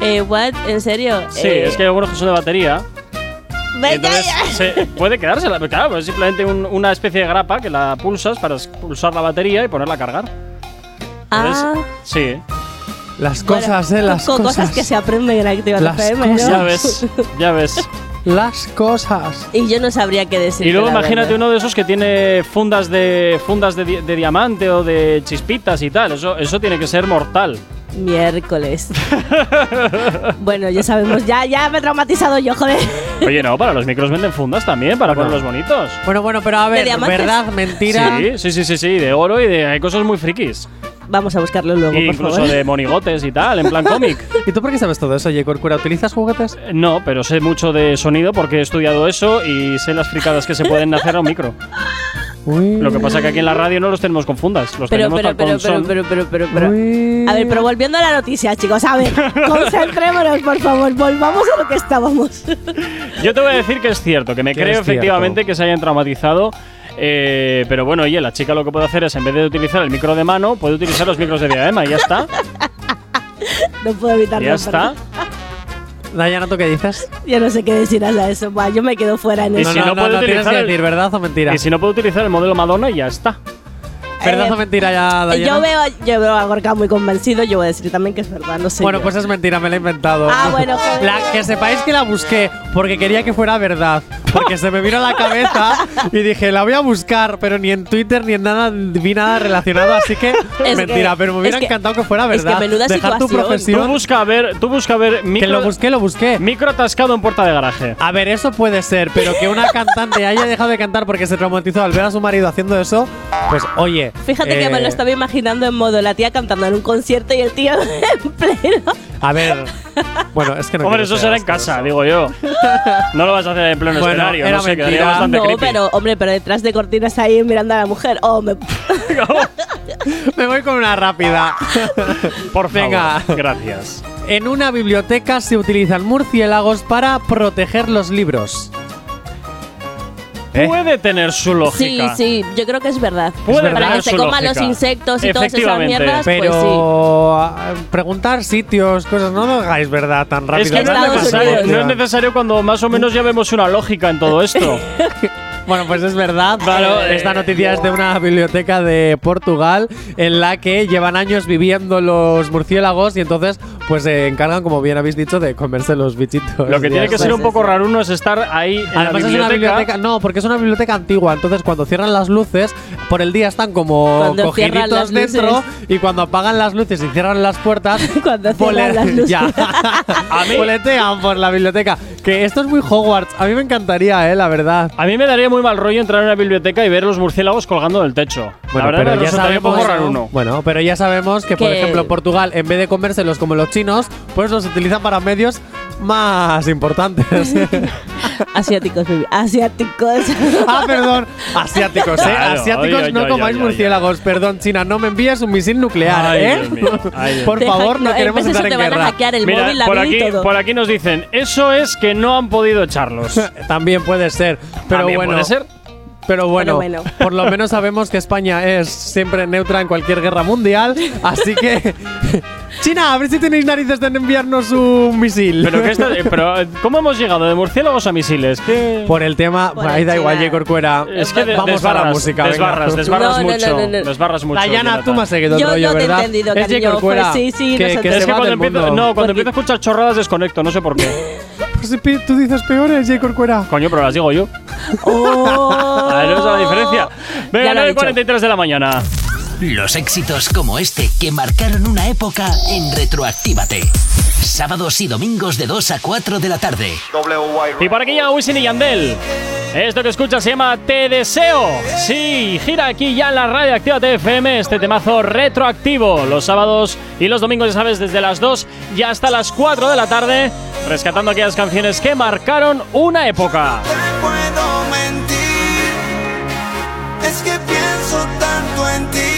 Eh, what? ¿En serio? Sí, Eh, es que hay algunos que son de batería. entonces se puede quedarse, la- claro, es simplemente un- una especie de grapa que la pulsas para pulsar la batería y ponerla a cargar. Entonces, Ah. sí. Las Bueno, cosas, eh, las co- cosas. que se aprenden en Activa Las FM, ¿no? cosas. Ya ves, [LAUGHS] ya ves. Las cosas. Y yo no sabría qué decir. Y luego imagínate uno de esos que tiene fundas de fundas de, di- de diamante o de chispitas y tal. Eso, eso tiene que ser mortal. Miércoles. [LAUGHS] bueno, ya sabemos, ya, ya me he traumatizado yo, joder. Oye, no, para los micros venden fundas también, para ponerlos bonitos. Bueno, bueno, pero a ver? ¿verdad? Mentira. Sí, sí, sí, sí, sí, de oro y de hay cosas muy frikis. Vamos a buscarlo luego, Y por incluso favor. de monigotes y tal, en plan [LAUGHS] cómic. ¿Y tú por qué sabes todo eso, J. ¿Utilizas juguetes? No, pero sé mucho de sonido porque he estudiado eso y sé las fricadas que se pueden hacer a un micro. Lo que pasa que aquí en la radio no los tenemos con fundas, los Pero, tenemos pero, tal pero, con pero, pero, pero, pero, pero. A ver, pero volviendo a la noticia, chicos, a ver, [LAUGHS] concentrémonos, por favor, volvamos a lo que estábamos. Yo te voy a decir que es cierto, que me creo es efectivamente que se hayan traumatizado. Eh, pero bueno, oye, la chica lo que puede hacer es, en vez de utilizar el micro de mano, puede utilizar los micros de diadema y ya está. [LAUGHS] No puedo evitarlo. ya está. Dayana, ¿tú qué dices? Yo no sé qué decir a eso. Buah, yo me quedo fuera en Y eso. si no, puede tienes utilizar que el- decir verdad o mentira. Y si no puede utilizar el modelo Madonna, ya está. ¿Verdad o mentira ya, Dayana? Yo veo, yo veo a Gorka muy convencido, yo voy a decir también que es verdad, no sé. Bueno, yo. pues es mentira, me la he inventado. Ah, bueno, joder. La- que sepáis que la busqué porque quería que fuera verdad. Porque se me vino a la cabeza [LAUGHS] y dije, la voy a buscar, pero ni en Twitter ni en nada vi nada relacionado, así que [LAUGHS] Es mentira, que- pero me hubiera es que- encantado que fuera es que verdad. menuda Dejar tu situación. Tú profesión. busca a ver, tú busca a ver micro, Que lo busqué, lo busqué. micro atascado en puerta de garaje. A ver, eso puede ser, pero que una cantante haya dejado de cantar porque se traumatizó al ver a su marido haciendo eso, pues oye. Fíjate que me eh, lo estaba imaginando en modo la tía cantando en un concierto y el tío [LAUGHS] en pleno. A ver. Bueno, es que no Hombre, eso ser será en casa, digo yo. No lo vas a hacer en pleno Bueno, escenario, era no sé, quedaría mentira. bastante No, creepy. pero hombre, pero detrás de cortinas ahí mirando a la mujer. Oh, me. [LAUGHS] Me voy con una rápida. Por favor, Venga. gracias. En una biblioteca se utilizan murciélagos para proteger los libros. ¿Eh? Puede tener su Sí, lógica. sí, yo creo que es verdad. Puede Para tener que se coman los insectos y todas esas mierdas, Pero pues sí. ah, preguntar sitios, cosas, no lo hagáis verdad tan rápido. Es que no es, necesario, no es necesario cuando más o menos ya vemos una lógica en todo esto. [LAUGHS] Bueno, pues es verdad. Claro, Eh, Esta eh, noticia es de una biblioteca de Portugal en la que llevan años viviendo los murciélagos y entonces pues se encargan, como bien habéis dicho, de comerse los bichitos. Lo que tiene que ser un poco raro uno es estar ahí en Además la es una biblioteca. biblioteca, no, porque es una biblioteca antigua, entonces cuando cierran las luces, por el día están como Cuando cierran cogiditos las dentro luces. y cuando apagan las luces y cierran las puertas, [LAUGHS] Cuando cierran las luces. ya. [LAUGHS] A mí- por la biblioteca. Que esto es muy Hogwarts, a mí me encantaría, eh, la verdad. A mí me daría muy mal rollo entrar en una biblioteca y ver los murciélagos colgando del techo. la verdad me resultaría un poco raro uno. Bueno, pero ya sabemos que, por Que- ejemplo, en Portugal, en vez de comérselos como los chinos, pues los utilizan para medios más importantes. [LAUGHS] Asiáticos, baby. Asiáticos. ah, perdón. Asiáticos, ¿eh? Claro, Asiáticos, no ay, comáis murciélagos. Perdón, China, no me envíes un misil nuclear, Ay, ¿eh? Dios mío, ay, Dios por favor, no, queremos entrar en te van a guerra. hackear el Mira, móvil, la por aquí, todo. por aquí nos dicen, eso es que no han podido echarlos. [LAUGHS] También puede ser. Pero También bueno. puede ser. Pero bueno, Pero bueno. [LAUGHS] por lo menos sabemos que España es siempre neutra en cualquier guerra mundial. Así que. [LAUGHS] China, a ver si tenéis narices de enviarnos un misil. Pero, que esta- eh, pero, eh, ¿cómo hemos llegado de murciélagos a misiles? ¿Qué? Por el tema, Por ahí da igual. J. Corcuera. Es que de- vamos a desbarras, la música. venga. desbarras, desbarras No, mucho. no, no, no. Desbarras mucho. Dayana, tú me has seguido el Yo rollo, no te he ¿verdad? entendido, es J. Corcuera, Pues sí, sí, que, que Es que cuando empiezo, no, cuando empiezo a escuchar chorradas desconecto, no sé por qué. Pues, tú dices peores, J. Corcuera. Coño, pero las digo yo. Oh. [LAUGHS] A ver, esa es la diferencia. Venga, Ya lo he 9.43 de la mañana. Los éxitos como este que marcaron una época en Retroactívate. Sábados y domingos de 2 a 4 de la tarde. Y por aquí llega Wisin y Yandel. Esto que escuchas se llama Te Deseo. Sí, gira aquí ya en la radio Activa TFM este temazo retroactivo. Los sábados y los domingos, ya sabes, desde las 2 y hasta las 4 de la tarde, rescatando aquellas canciones que marcaron una época. puedo mentir. Es que pienso tanto en ti.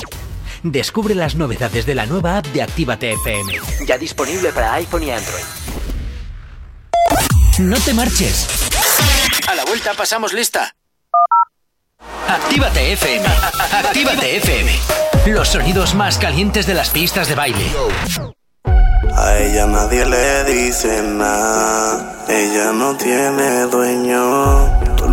Descubre las novedades de la nueva app de Actívate FM. Ya disponible para iPhone y Android. No te marches. A la vuelta pasamos lista. Actívate FM. Actívate FM. Los sonidos más calientes de las pistas de baile. A ella nadie le dice nada, ella no tiene dueño.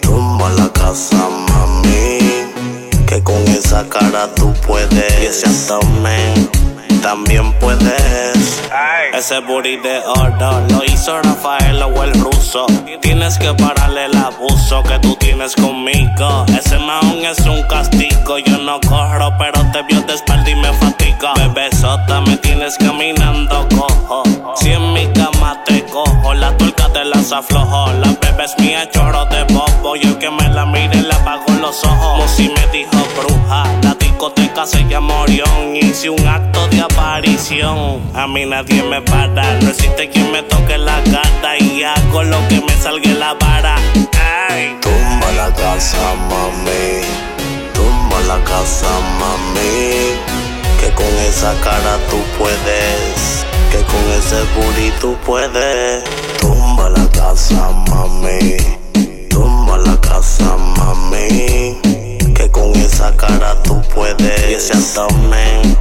Tumba la casa, mami. Que con esa cara tú puedes. Y ese abdomen también puedes. Ese booty de oro lo hizo Rafael o el ruso. Tienes que pararle el abuso que tú tienes conmigo. Ese maón es un castigo. Yo no corro, pero te vio de espalda y me fatiga. Bebesota, me tienes caminando cojo. Las aflojo. La bebé es mía, choro de bobo. Y el que me la mire le apago los ojos. Si me dijo bruja, la discoteca se llama Orión. Hice un acto de aparición. A mí nadie me para. No existe quien me toque la gata. Y hago lo que me salga la vara. Ay. Tumba la casa, mami. Tumba la casa, mami. Que con esa cara tú puedes. Que con ese booty tú puedes. Tumba la casa, mami. Tumba la casa, mami. Que con esa cara tú puedes. Y ese abdomen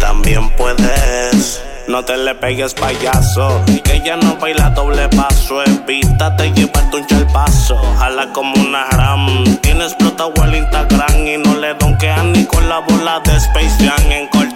también puedes. No te le pegues payaso Y que ella no baila doble paso Evítate llevarte un chalpazo Jala como una ram Tiene explotado el Instagram Y no le donkean ni con la bola de Space Jam En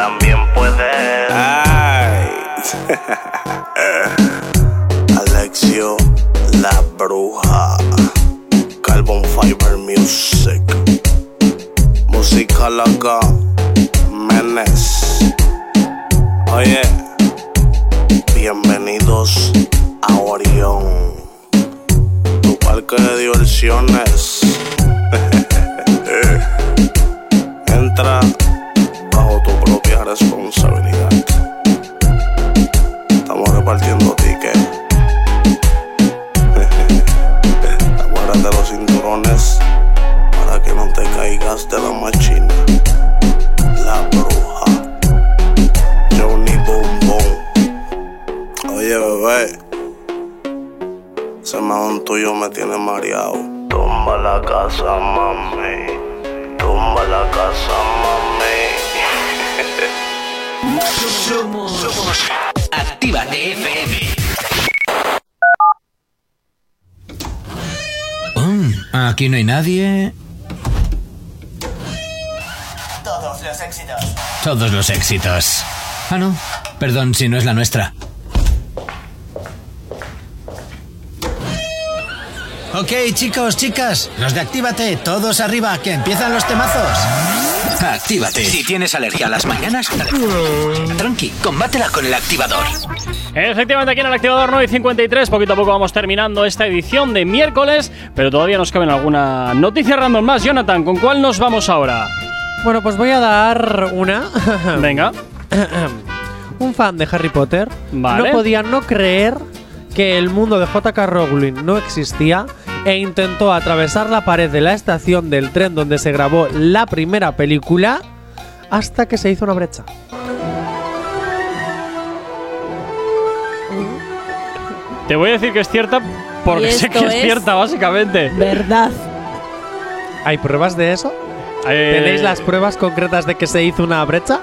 también puedes. [LAUGHS] Alexio, la bruja. Carbon Fiber Music. Música loca. Menes. Oye. Bienvenidos a Orión. Tu parque de diversiones. [LAUGHS] Entra responsabilidad. Estamos repartiendo tickets. [LAUGHS] Acuérdate los cinturones para que no te caigas de la machina. La bruja. Johnny Boom. Oye, bebé. Ese mahón tuyo me tiene mareado. Tumba la casa, mami. Tumba la casa, mami. Somos Actívate FM. Mm, aquí no hay nadie. Todos los éxitos. Todos los éxitos. Ah, no. Perdón si no es la nuestra. Ok, chicos, chicas, los de Actívate, todos arriba, que empiezan los temazos. Actívate. Si tienes alergia a las mañanas, tranqui, combátela con el activador. Efectivamente, aquí en el activador 9 y 53, poquito a poco vamos terminando esta edición de miércoles, pero todavía nos caben alguna noticia random más. Jonathan, ¿con cuál nos vamos ahora? Bueno, pues voy a dar una. [LAUGHS] Venga. [CLEARS THROAT] Un fan de Harry Potter Vale. no podía no creer que el mundo de J.K. Rowling no existía e intentó atravesar la pared de la estación del tren donde se grabó la primera película hasta que se hizo una brecha. Te voy a decir que es cierta porque sé que es es cierta, básicamente. Verdad. ¿Hay pruebas de eso? Eh, ¿Tenéis las pruebas concretas de que se hizo una brecha?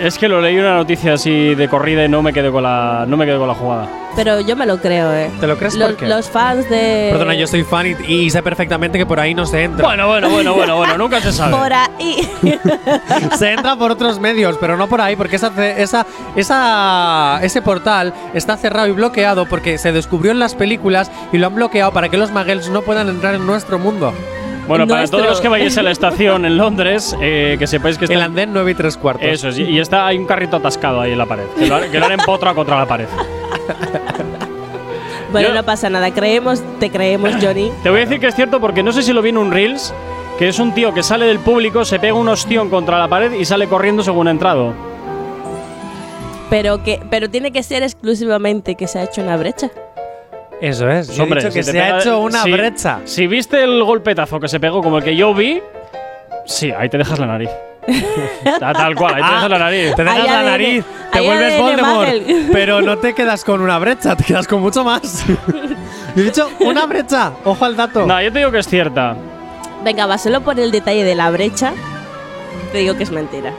Es que lo leí una noticia así de corrida y no me quedé con la, no me quedé con la jugada. Pero yo me lo creo, ¿eh? ¿Te lo crees los, por qué? los fans de. Perdona, yo soy fan y, y sé perfectamente que por ahí no se entra. Bueno, bueno, bueno, bueno, bueno, nunca se sabe. Por ahí. [LAUGHS] se entra por otros medios, pero no por ahí, porque esa, esa, esa, ese portal está cerrado y bloqueado porque se descubrió en las películas y lo han bloqueado para que los muggles no puedan entrar en nuestro mundo. Bueno, para Nuestro- todos los que vayáis a la estación en Londres, eh, que sepáis que está. El andén 9 y 3 cuartos. Eso es, y- está, hay un carrito atascado ahí en la pared. Que lo, han- que lo han empotrado contra la pared. [LAUGHS] bueno, Yo- no pasa nada. Creemos, te creemos, Johnny. Te voy a decir que es cierto porque no sé si lo vi en un Reels, que es un tío que sale del público, se pega un ostión contra la pared y sale corriendo según ha entrado. Pero que, pero tiene que ser exclusivamente que se ha hecho una brecha. Eso es. Yo he dicho que si se ha pega- hecho una si- brecha. Si viste el golpetazo que se pegó como el que yo vi, sí, ahí te dejas la nariz. [LAUGHS] Ta- Tal cual, ahí te Ah, dejas la nariz. Te dejas Hay la nariz, te vuelves ADN Voldemort, [LAUGHS] pero no te quedas con una brecha, te quedas con mucho más. [LAUGHS] Yo he dicho una brecha, ojo al dato. No, yo te digo que es cierta. Venga, va, solo por el detalle de la brecha, te digo que es mentira.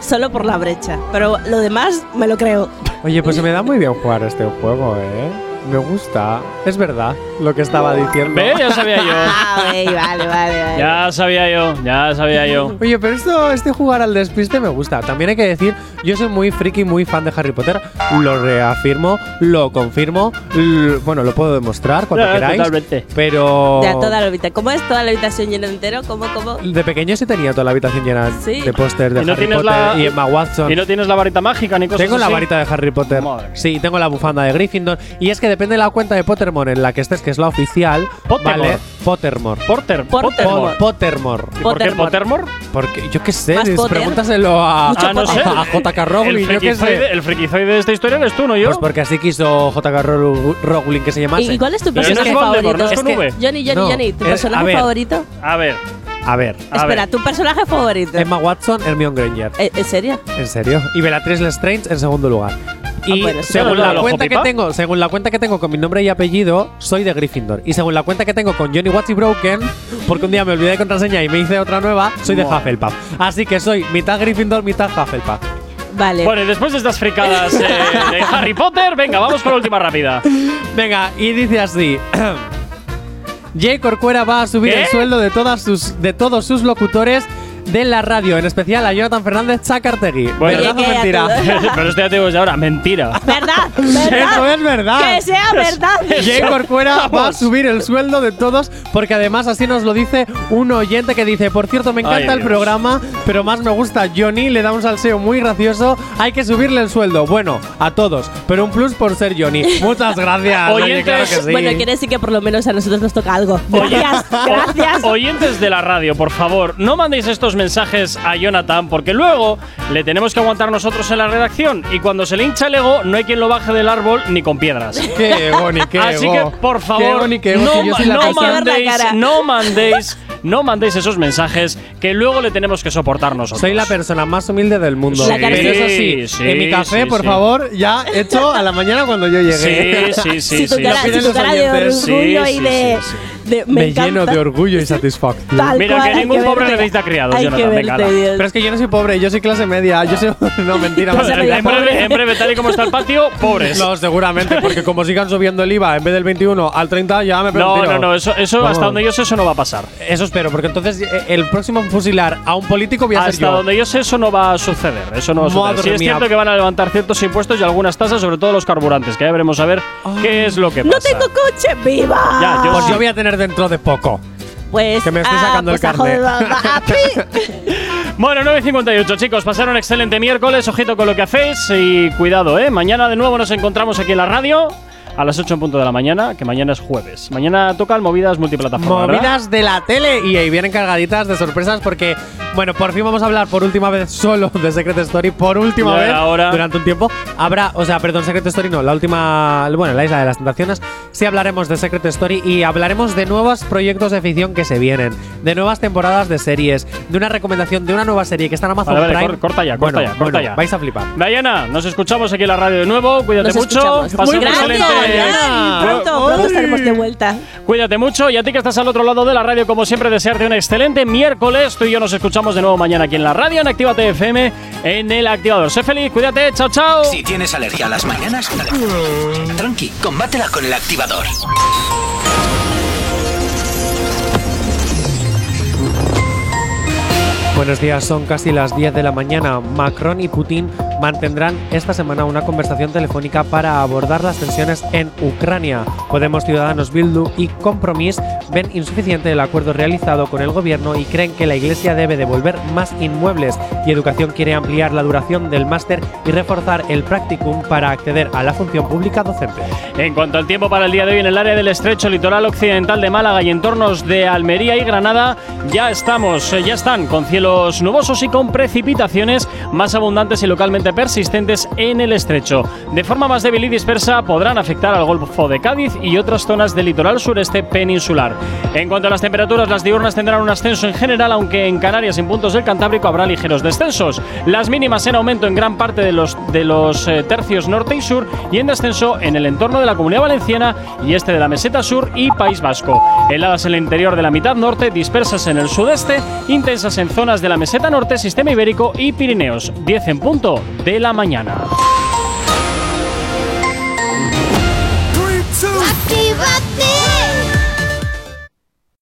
Solo por la brecha. Pero lo demás me lo creo. Oye, pues se me da muy bien jugar este juego, ¿eh? Me gusta. Es verdad lo que estaba diciendo. Ve, ya sabía yo. [LAUGHS] Ah, ok, vale, vale, vale. Ya sabía yo, ya sabía yo. Oye, pero esto, este jugar al despiste me gusta. También hay que decir, yo soy muy friki, muy fan de Harry Potter. Lo reafirmo, lo confirmo. l- bueno, lo puedo demostrar cuando Ya, queráis. totalmente. Pero. Ya toda la habitación. ¿Cómo es toda la habitación llena entero? ¿Cómo, cómo? De pequeño sí tenía toda la habitación llena Sí. de póster de Y no Harry tienes Potter la- y Emma Watson. Y no tienes la varita mágica ni cosas Tengo la así? varita de Harry Potter. Madre mía. Sí, tengo la bufanda de Gryffindor. Y es que depende de la cuenta de Pottermore en la que estés, que es la oficial. Pottermore. Vale, Pottermore. Porter, Pottermore. Po- Pottermore. ¿Y por qué Pottermore? Porque yo qué sé, es- pregúntaselo a, Mucho Ah, no sé. a J.K. Rowling, el yo sé. el frikizoide de esta historia eres tú, no yo. Pues porque así quiso J.K. Row- Rowling que se llamase. ¿Y cuál es tu personaje favorito? no es con V. Johnny, Johnny, No, Johnny, ¿tu es- a personaje ver. favorito? A ver, A ver. Espera, ¿tu personaje favorito? Emma Watson, Hermione Granger. ¿En en serio? ¿En serio? Y Bellatrix Lestrange en segundo lugar. Y Ah, bueno, según, ¿Pero la cuenta que tengo, según la cuenta que tengo con mi nombre y apellido, soy de Gryffindor. Y según la cuenta que tengo con Johnny Watts y Broken, porque un día me olvidé de contraseña y me hice otra nueva, soy de Buah. Hufflepuff. Así que soy mitad Gryffindor, mitad Hufflepuff. Vale. Bueno, y después de estas fricadas eh, de [LAUGHS] Harry Potter, venga, vamos con la última rápida. Venga, y dice así. [CLEARS THROAT] Jay Corcuera va a subir ¿Qué? el sueldo de, todas sus, de todos sus locutores de la radio, en especial a Jonathan Fernández Chacartegui. Bueno. ¿Verdad o mentira? [LAUGHS] Pero esto ya te digo desde ahora, mentira. ¿Verdad? [LAUGHS] ¿Verdad? Eso es verdad. Que sea verdad. [LAUGHS] Jay Corcuera va a subir el sueldo de todos porque además así nos lo dice un oyente que dice, por cierto, me encanta Ay, el programa, pero más me gusta Johnny, le da un salseo muy gracioso, hay que subirle el sueldo. Bueno, a todos, pero un plus por ser Johnny. Muchas gracias. Oye, Oyentes- claro que sí. Bueno, quiere decir que por lo menos a nosotros nos toca algo. Gracias, gracias. Oyentes de la radio, por favor, no mandéis estos mensajes a Jonathan porque luego le tenemos que aguantar nosotros en la redacción y cuando se le hincha el ego no hay quien lo baje del árbol ni con piedras. [LAUGHS] Qué ego, ni qué Así que, por Qué favor, ego, ni qué ego, no, si mandéis, no mandéis, no mandéis esos mensajes que luego le tenemos que soportar nosotros. Soy la persona más humilde del mundo. Pero eso sí, Sí, en mi café, sí, por sí. favor, ya hecho a la mañana cuando yo llegué. Sí, sí, [LAUGHS] sí, si tu sí. cara, Lo si piden tu los cara de oyentes. orgullo Sí, y sí, de. sí, de- me Me lleno de orgullo y [LAUGHS] satisfacción. Tal Mira, cual, que ningún que pobre necesita criados, Hay que Jonathan, verte. Dios. Pero es que yo no soy pobre, yo soy clase media. Yo soy. [LAUGHS] No, mentira. En breve, en breve, tal y como está el patio, pobres. No, seguramente, porque como sigan subiendo el IVA en vez del 21 al 30, ya me pego un No, no, no, eso, eso hasta donde yo sé, eso no va a pasar. Eso espero, porque entonces eh, el próximo fusilar a un político voy a ser Hasta yo. donde yo sé, eso no va a suceder. Eso no va a suceder. Madre Sí es mía. cierto que van a levantar ciertos impuestos y algunas tasas, sobre todo los carburantes, que ya veremos a ver qué es lo que pasa. ¡No tengo coche! ¡Viva! Ya, yo Pues sí. yo voy a tener dentro de poco. Pues. que me estoy ah, sacando el pues a carnet. joder, va- va- a pi. [LAUGHS] Bueno, 9.58, chicos. Pasaron un excelente miércoles. Ojito con lo que hacéis y cuidado, ¿eh? Mañana de nuevo nos encontramos aquí en la radio a las 8 en punto de la mañana, que mañana es jueves. Mañana tocan movidas multiplataforma. ¿verdad? Movidas de la tele y ahí vienen cargaditas de sorpresas porque, bueno, por fin vamos a hablar por última vez solo de Secret Story, por última vez era hora. durante un tiempo. Habrá, o sea, perdón, Secret Story no, la última, bueno, la isla de las tentaciones, sí hablaremos de Secret Story y hablaremos de nuevos proyectos de ficción que se vienen, de nuevas temporadas de series, de una recomendación de una nueva serie que está en Amazon Vale, vale, Prime. cor- corta ya, corta Bueno, ya, corta bueno, ya. Vais a flipar. Diana, nos escuchamos aquí en la radio de nuevo. Cuídate Nos mucho. Pasa un excelente. Pronto, pronto estaremos de vuelta. Cuídate mucho y a ti que estás al otro lado de la radio, como siempre, desearte un excelente miércoles. Tú y yo nos escuchamos de nuevo mañana aquí en la radio, en Actívate FM, en el activador. Sé feliz, cuídate, chao, chao. Si tienes alergia a las mañanas, tranqui, combátela con el activador. Buenos días, son casi las 10 de la mañana. Macron y Putin mantendrán esta semana una conversación telefónica para abordar las tensiones en Ucrania. Podemos, Ciudadanos, Bildu y Compromís ven insuficiente el acuerdo realizado con el gobierno y creen que la Iglesia debe devolver más inmuebles y Educación quiere ampliar la duración del máster y reforzar el practicum para acceder a la función pública docente. En cuanto al tiempo para el día de hoy en el área del estrecho litoral occidental de Málaga y entornos de Almería y Granada, ya estamos, eh, ya están con cielos nubosos y con precipitaciones más abundantes y localmente persistentes en el estrecho. De forma más débil y dispersa podrán afectar al Golfo de Cádiz y otras zonas del litoral sureste peninsular. En cuanto a las temperaturas, las diurnas tendrán un ascenso en general, aunque en Canarias y en puntos del Cantábrico habrá ligeros descensos. Las mínimas en aumento en gran parte de los, de los eh, tercios norte y sur y en descenso en el entorno de la Comunidad Valenciana y este de la Meseta Sur y País Vasco. Heladas en el interior de la mitad norte, dispersas en el sudeste, intensas en zonas de la Meseta Norte, Sistema Ibérico y Pirineos. 10 en punto de la mañana. ¡Activate!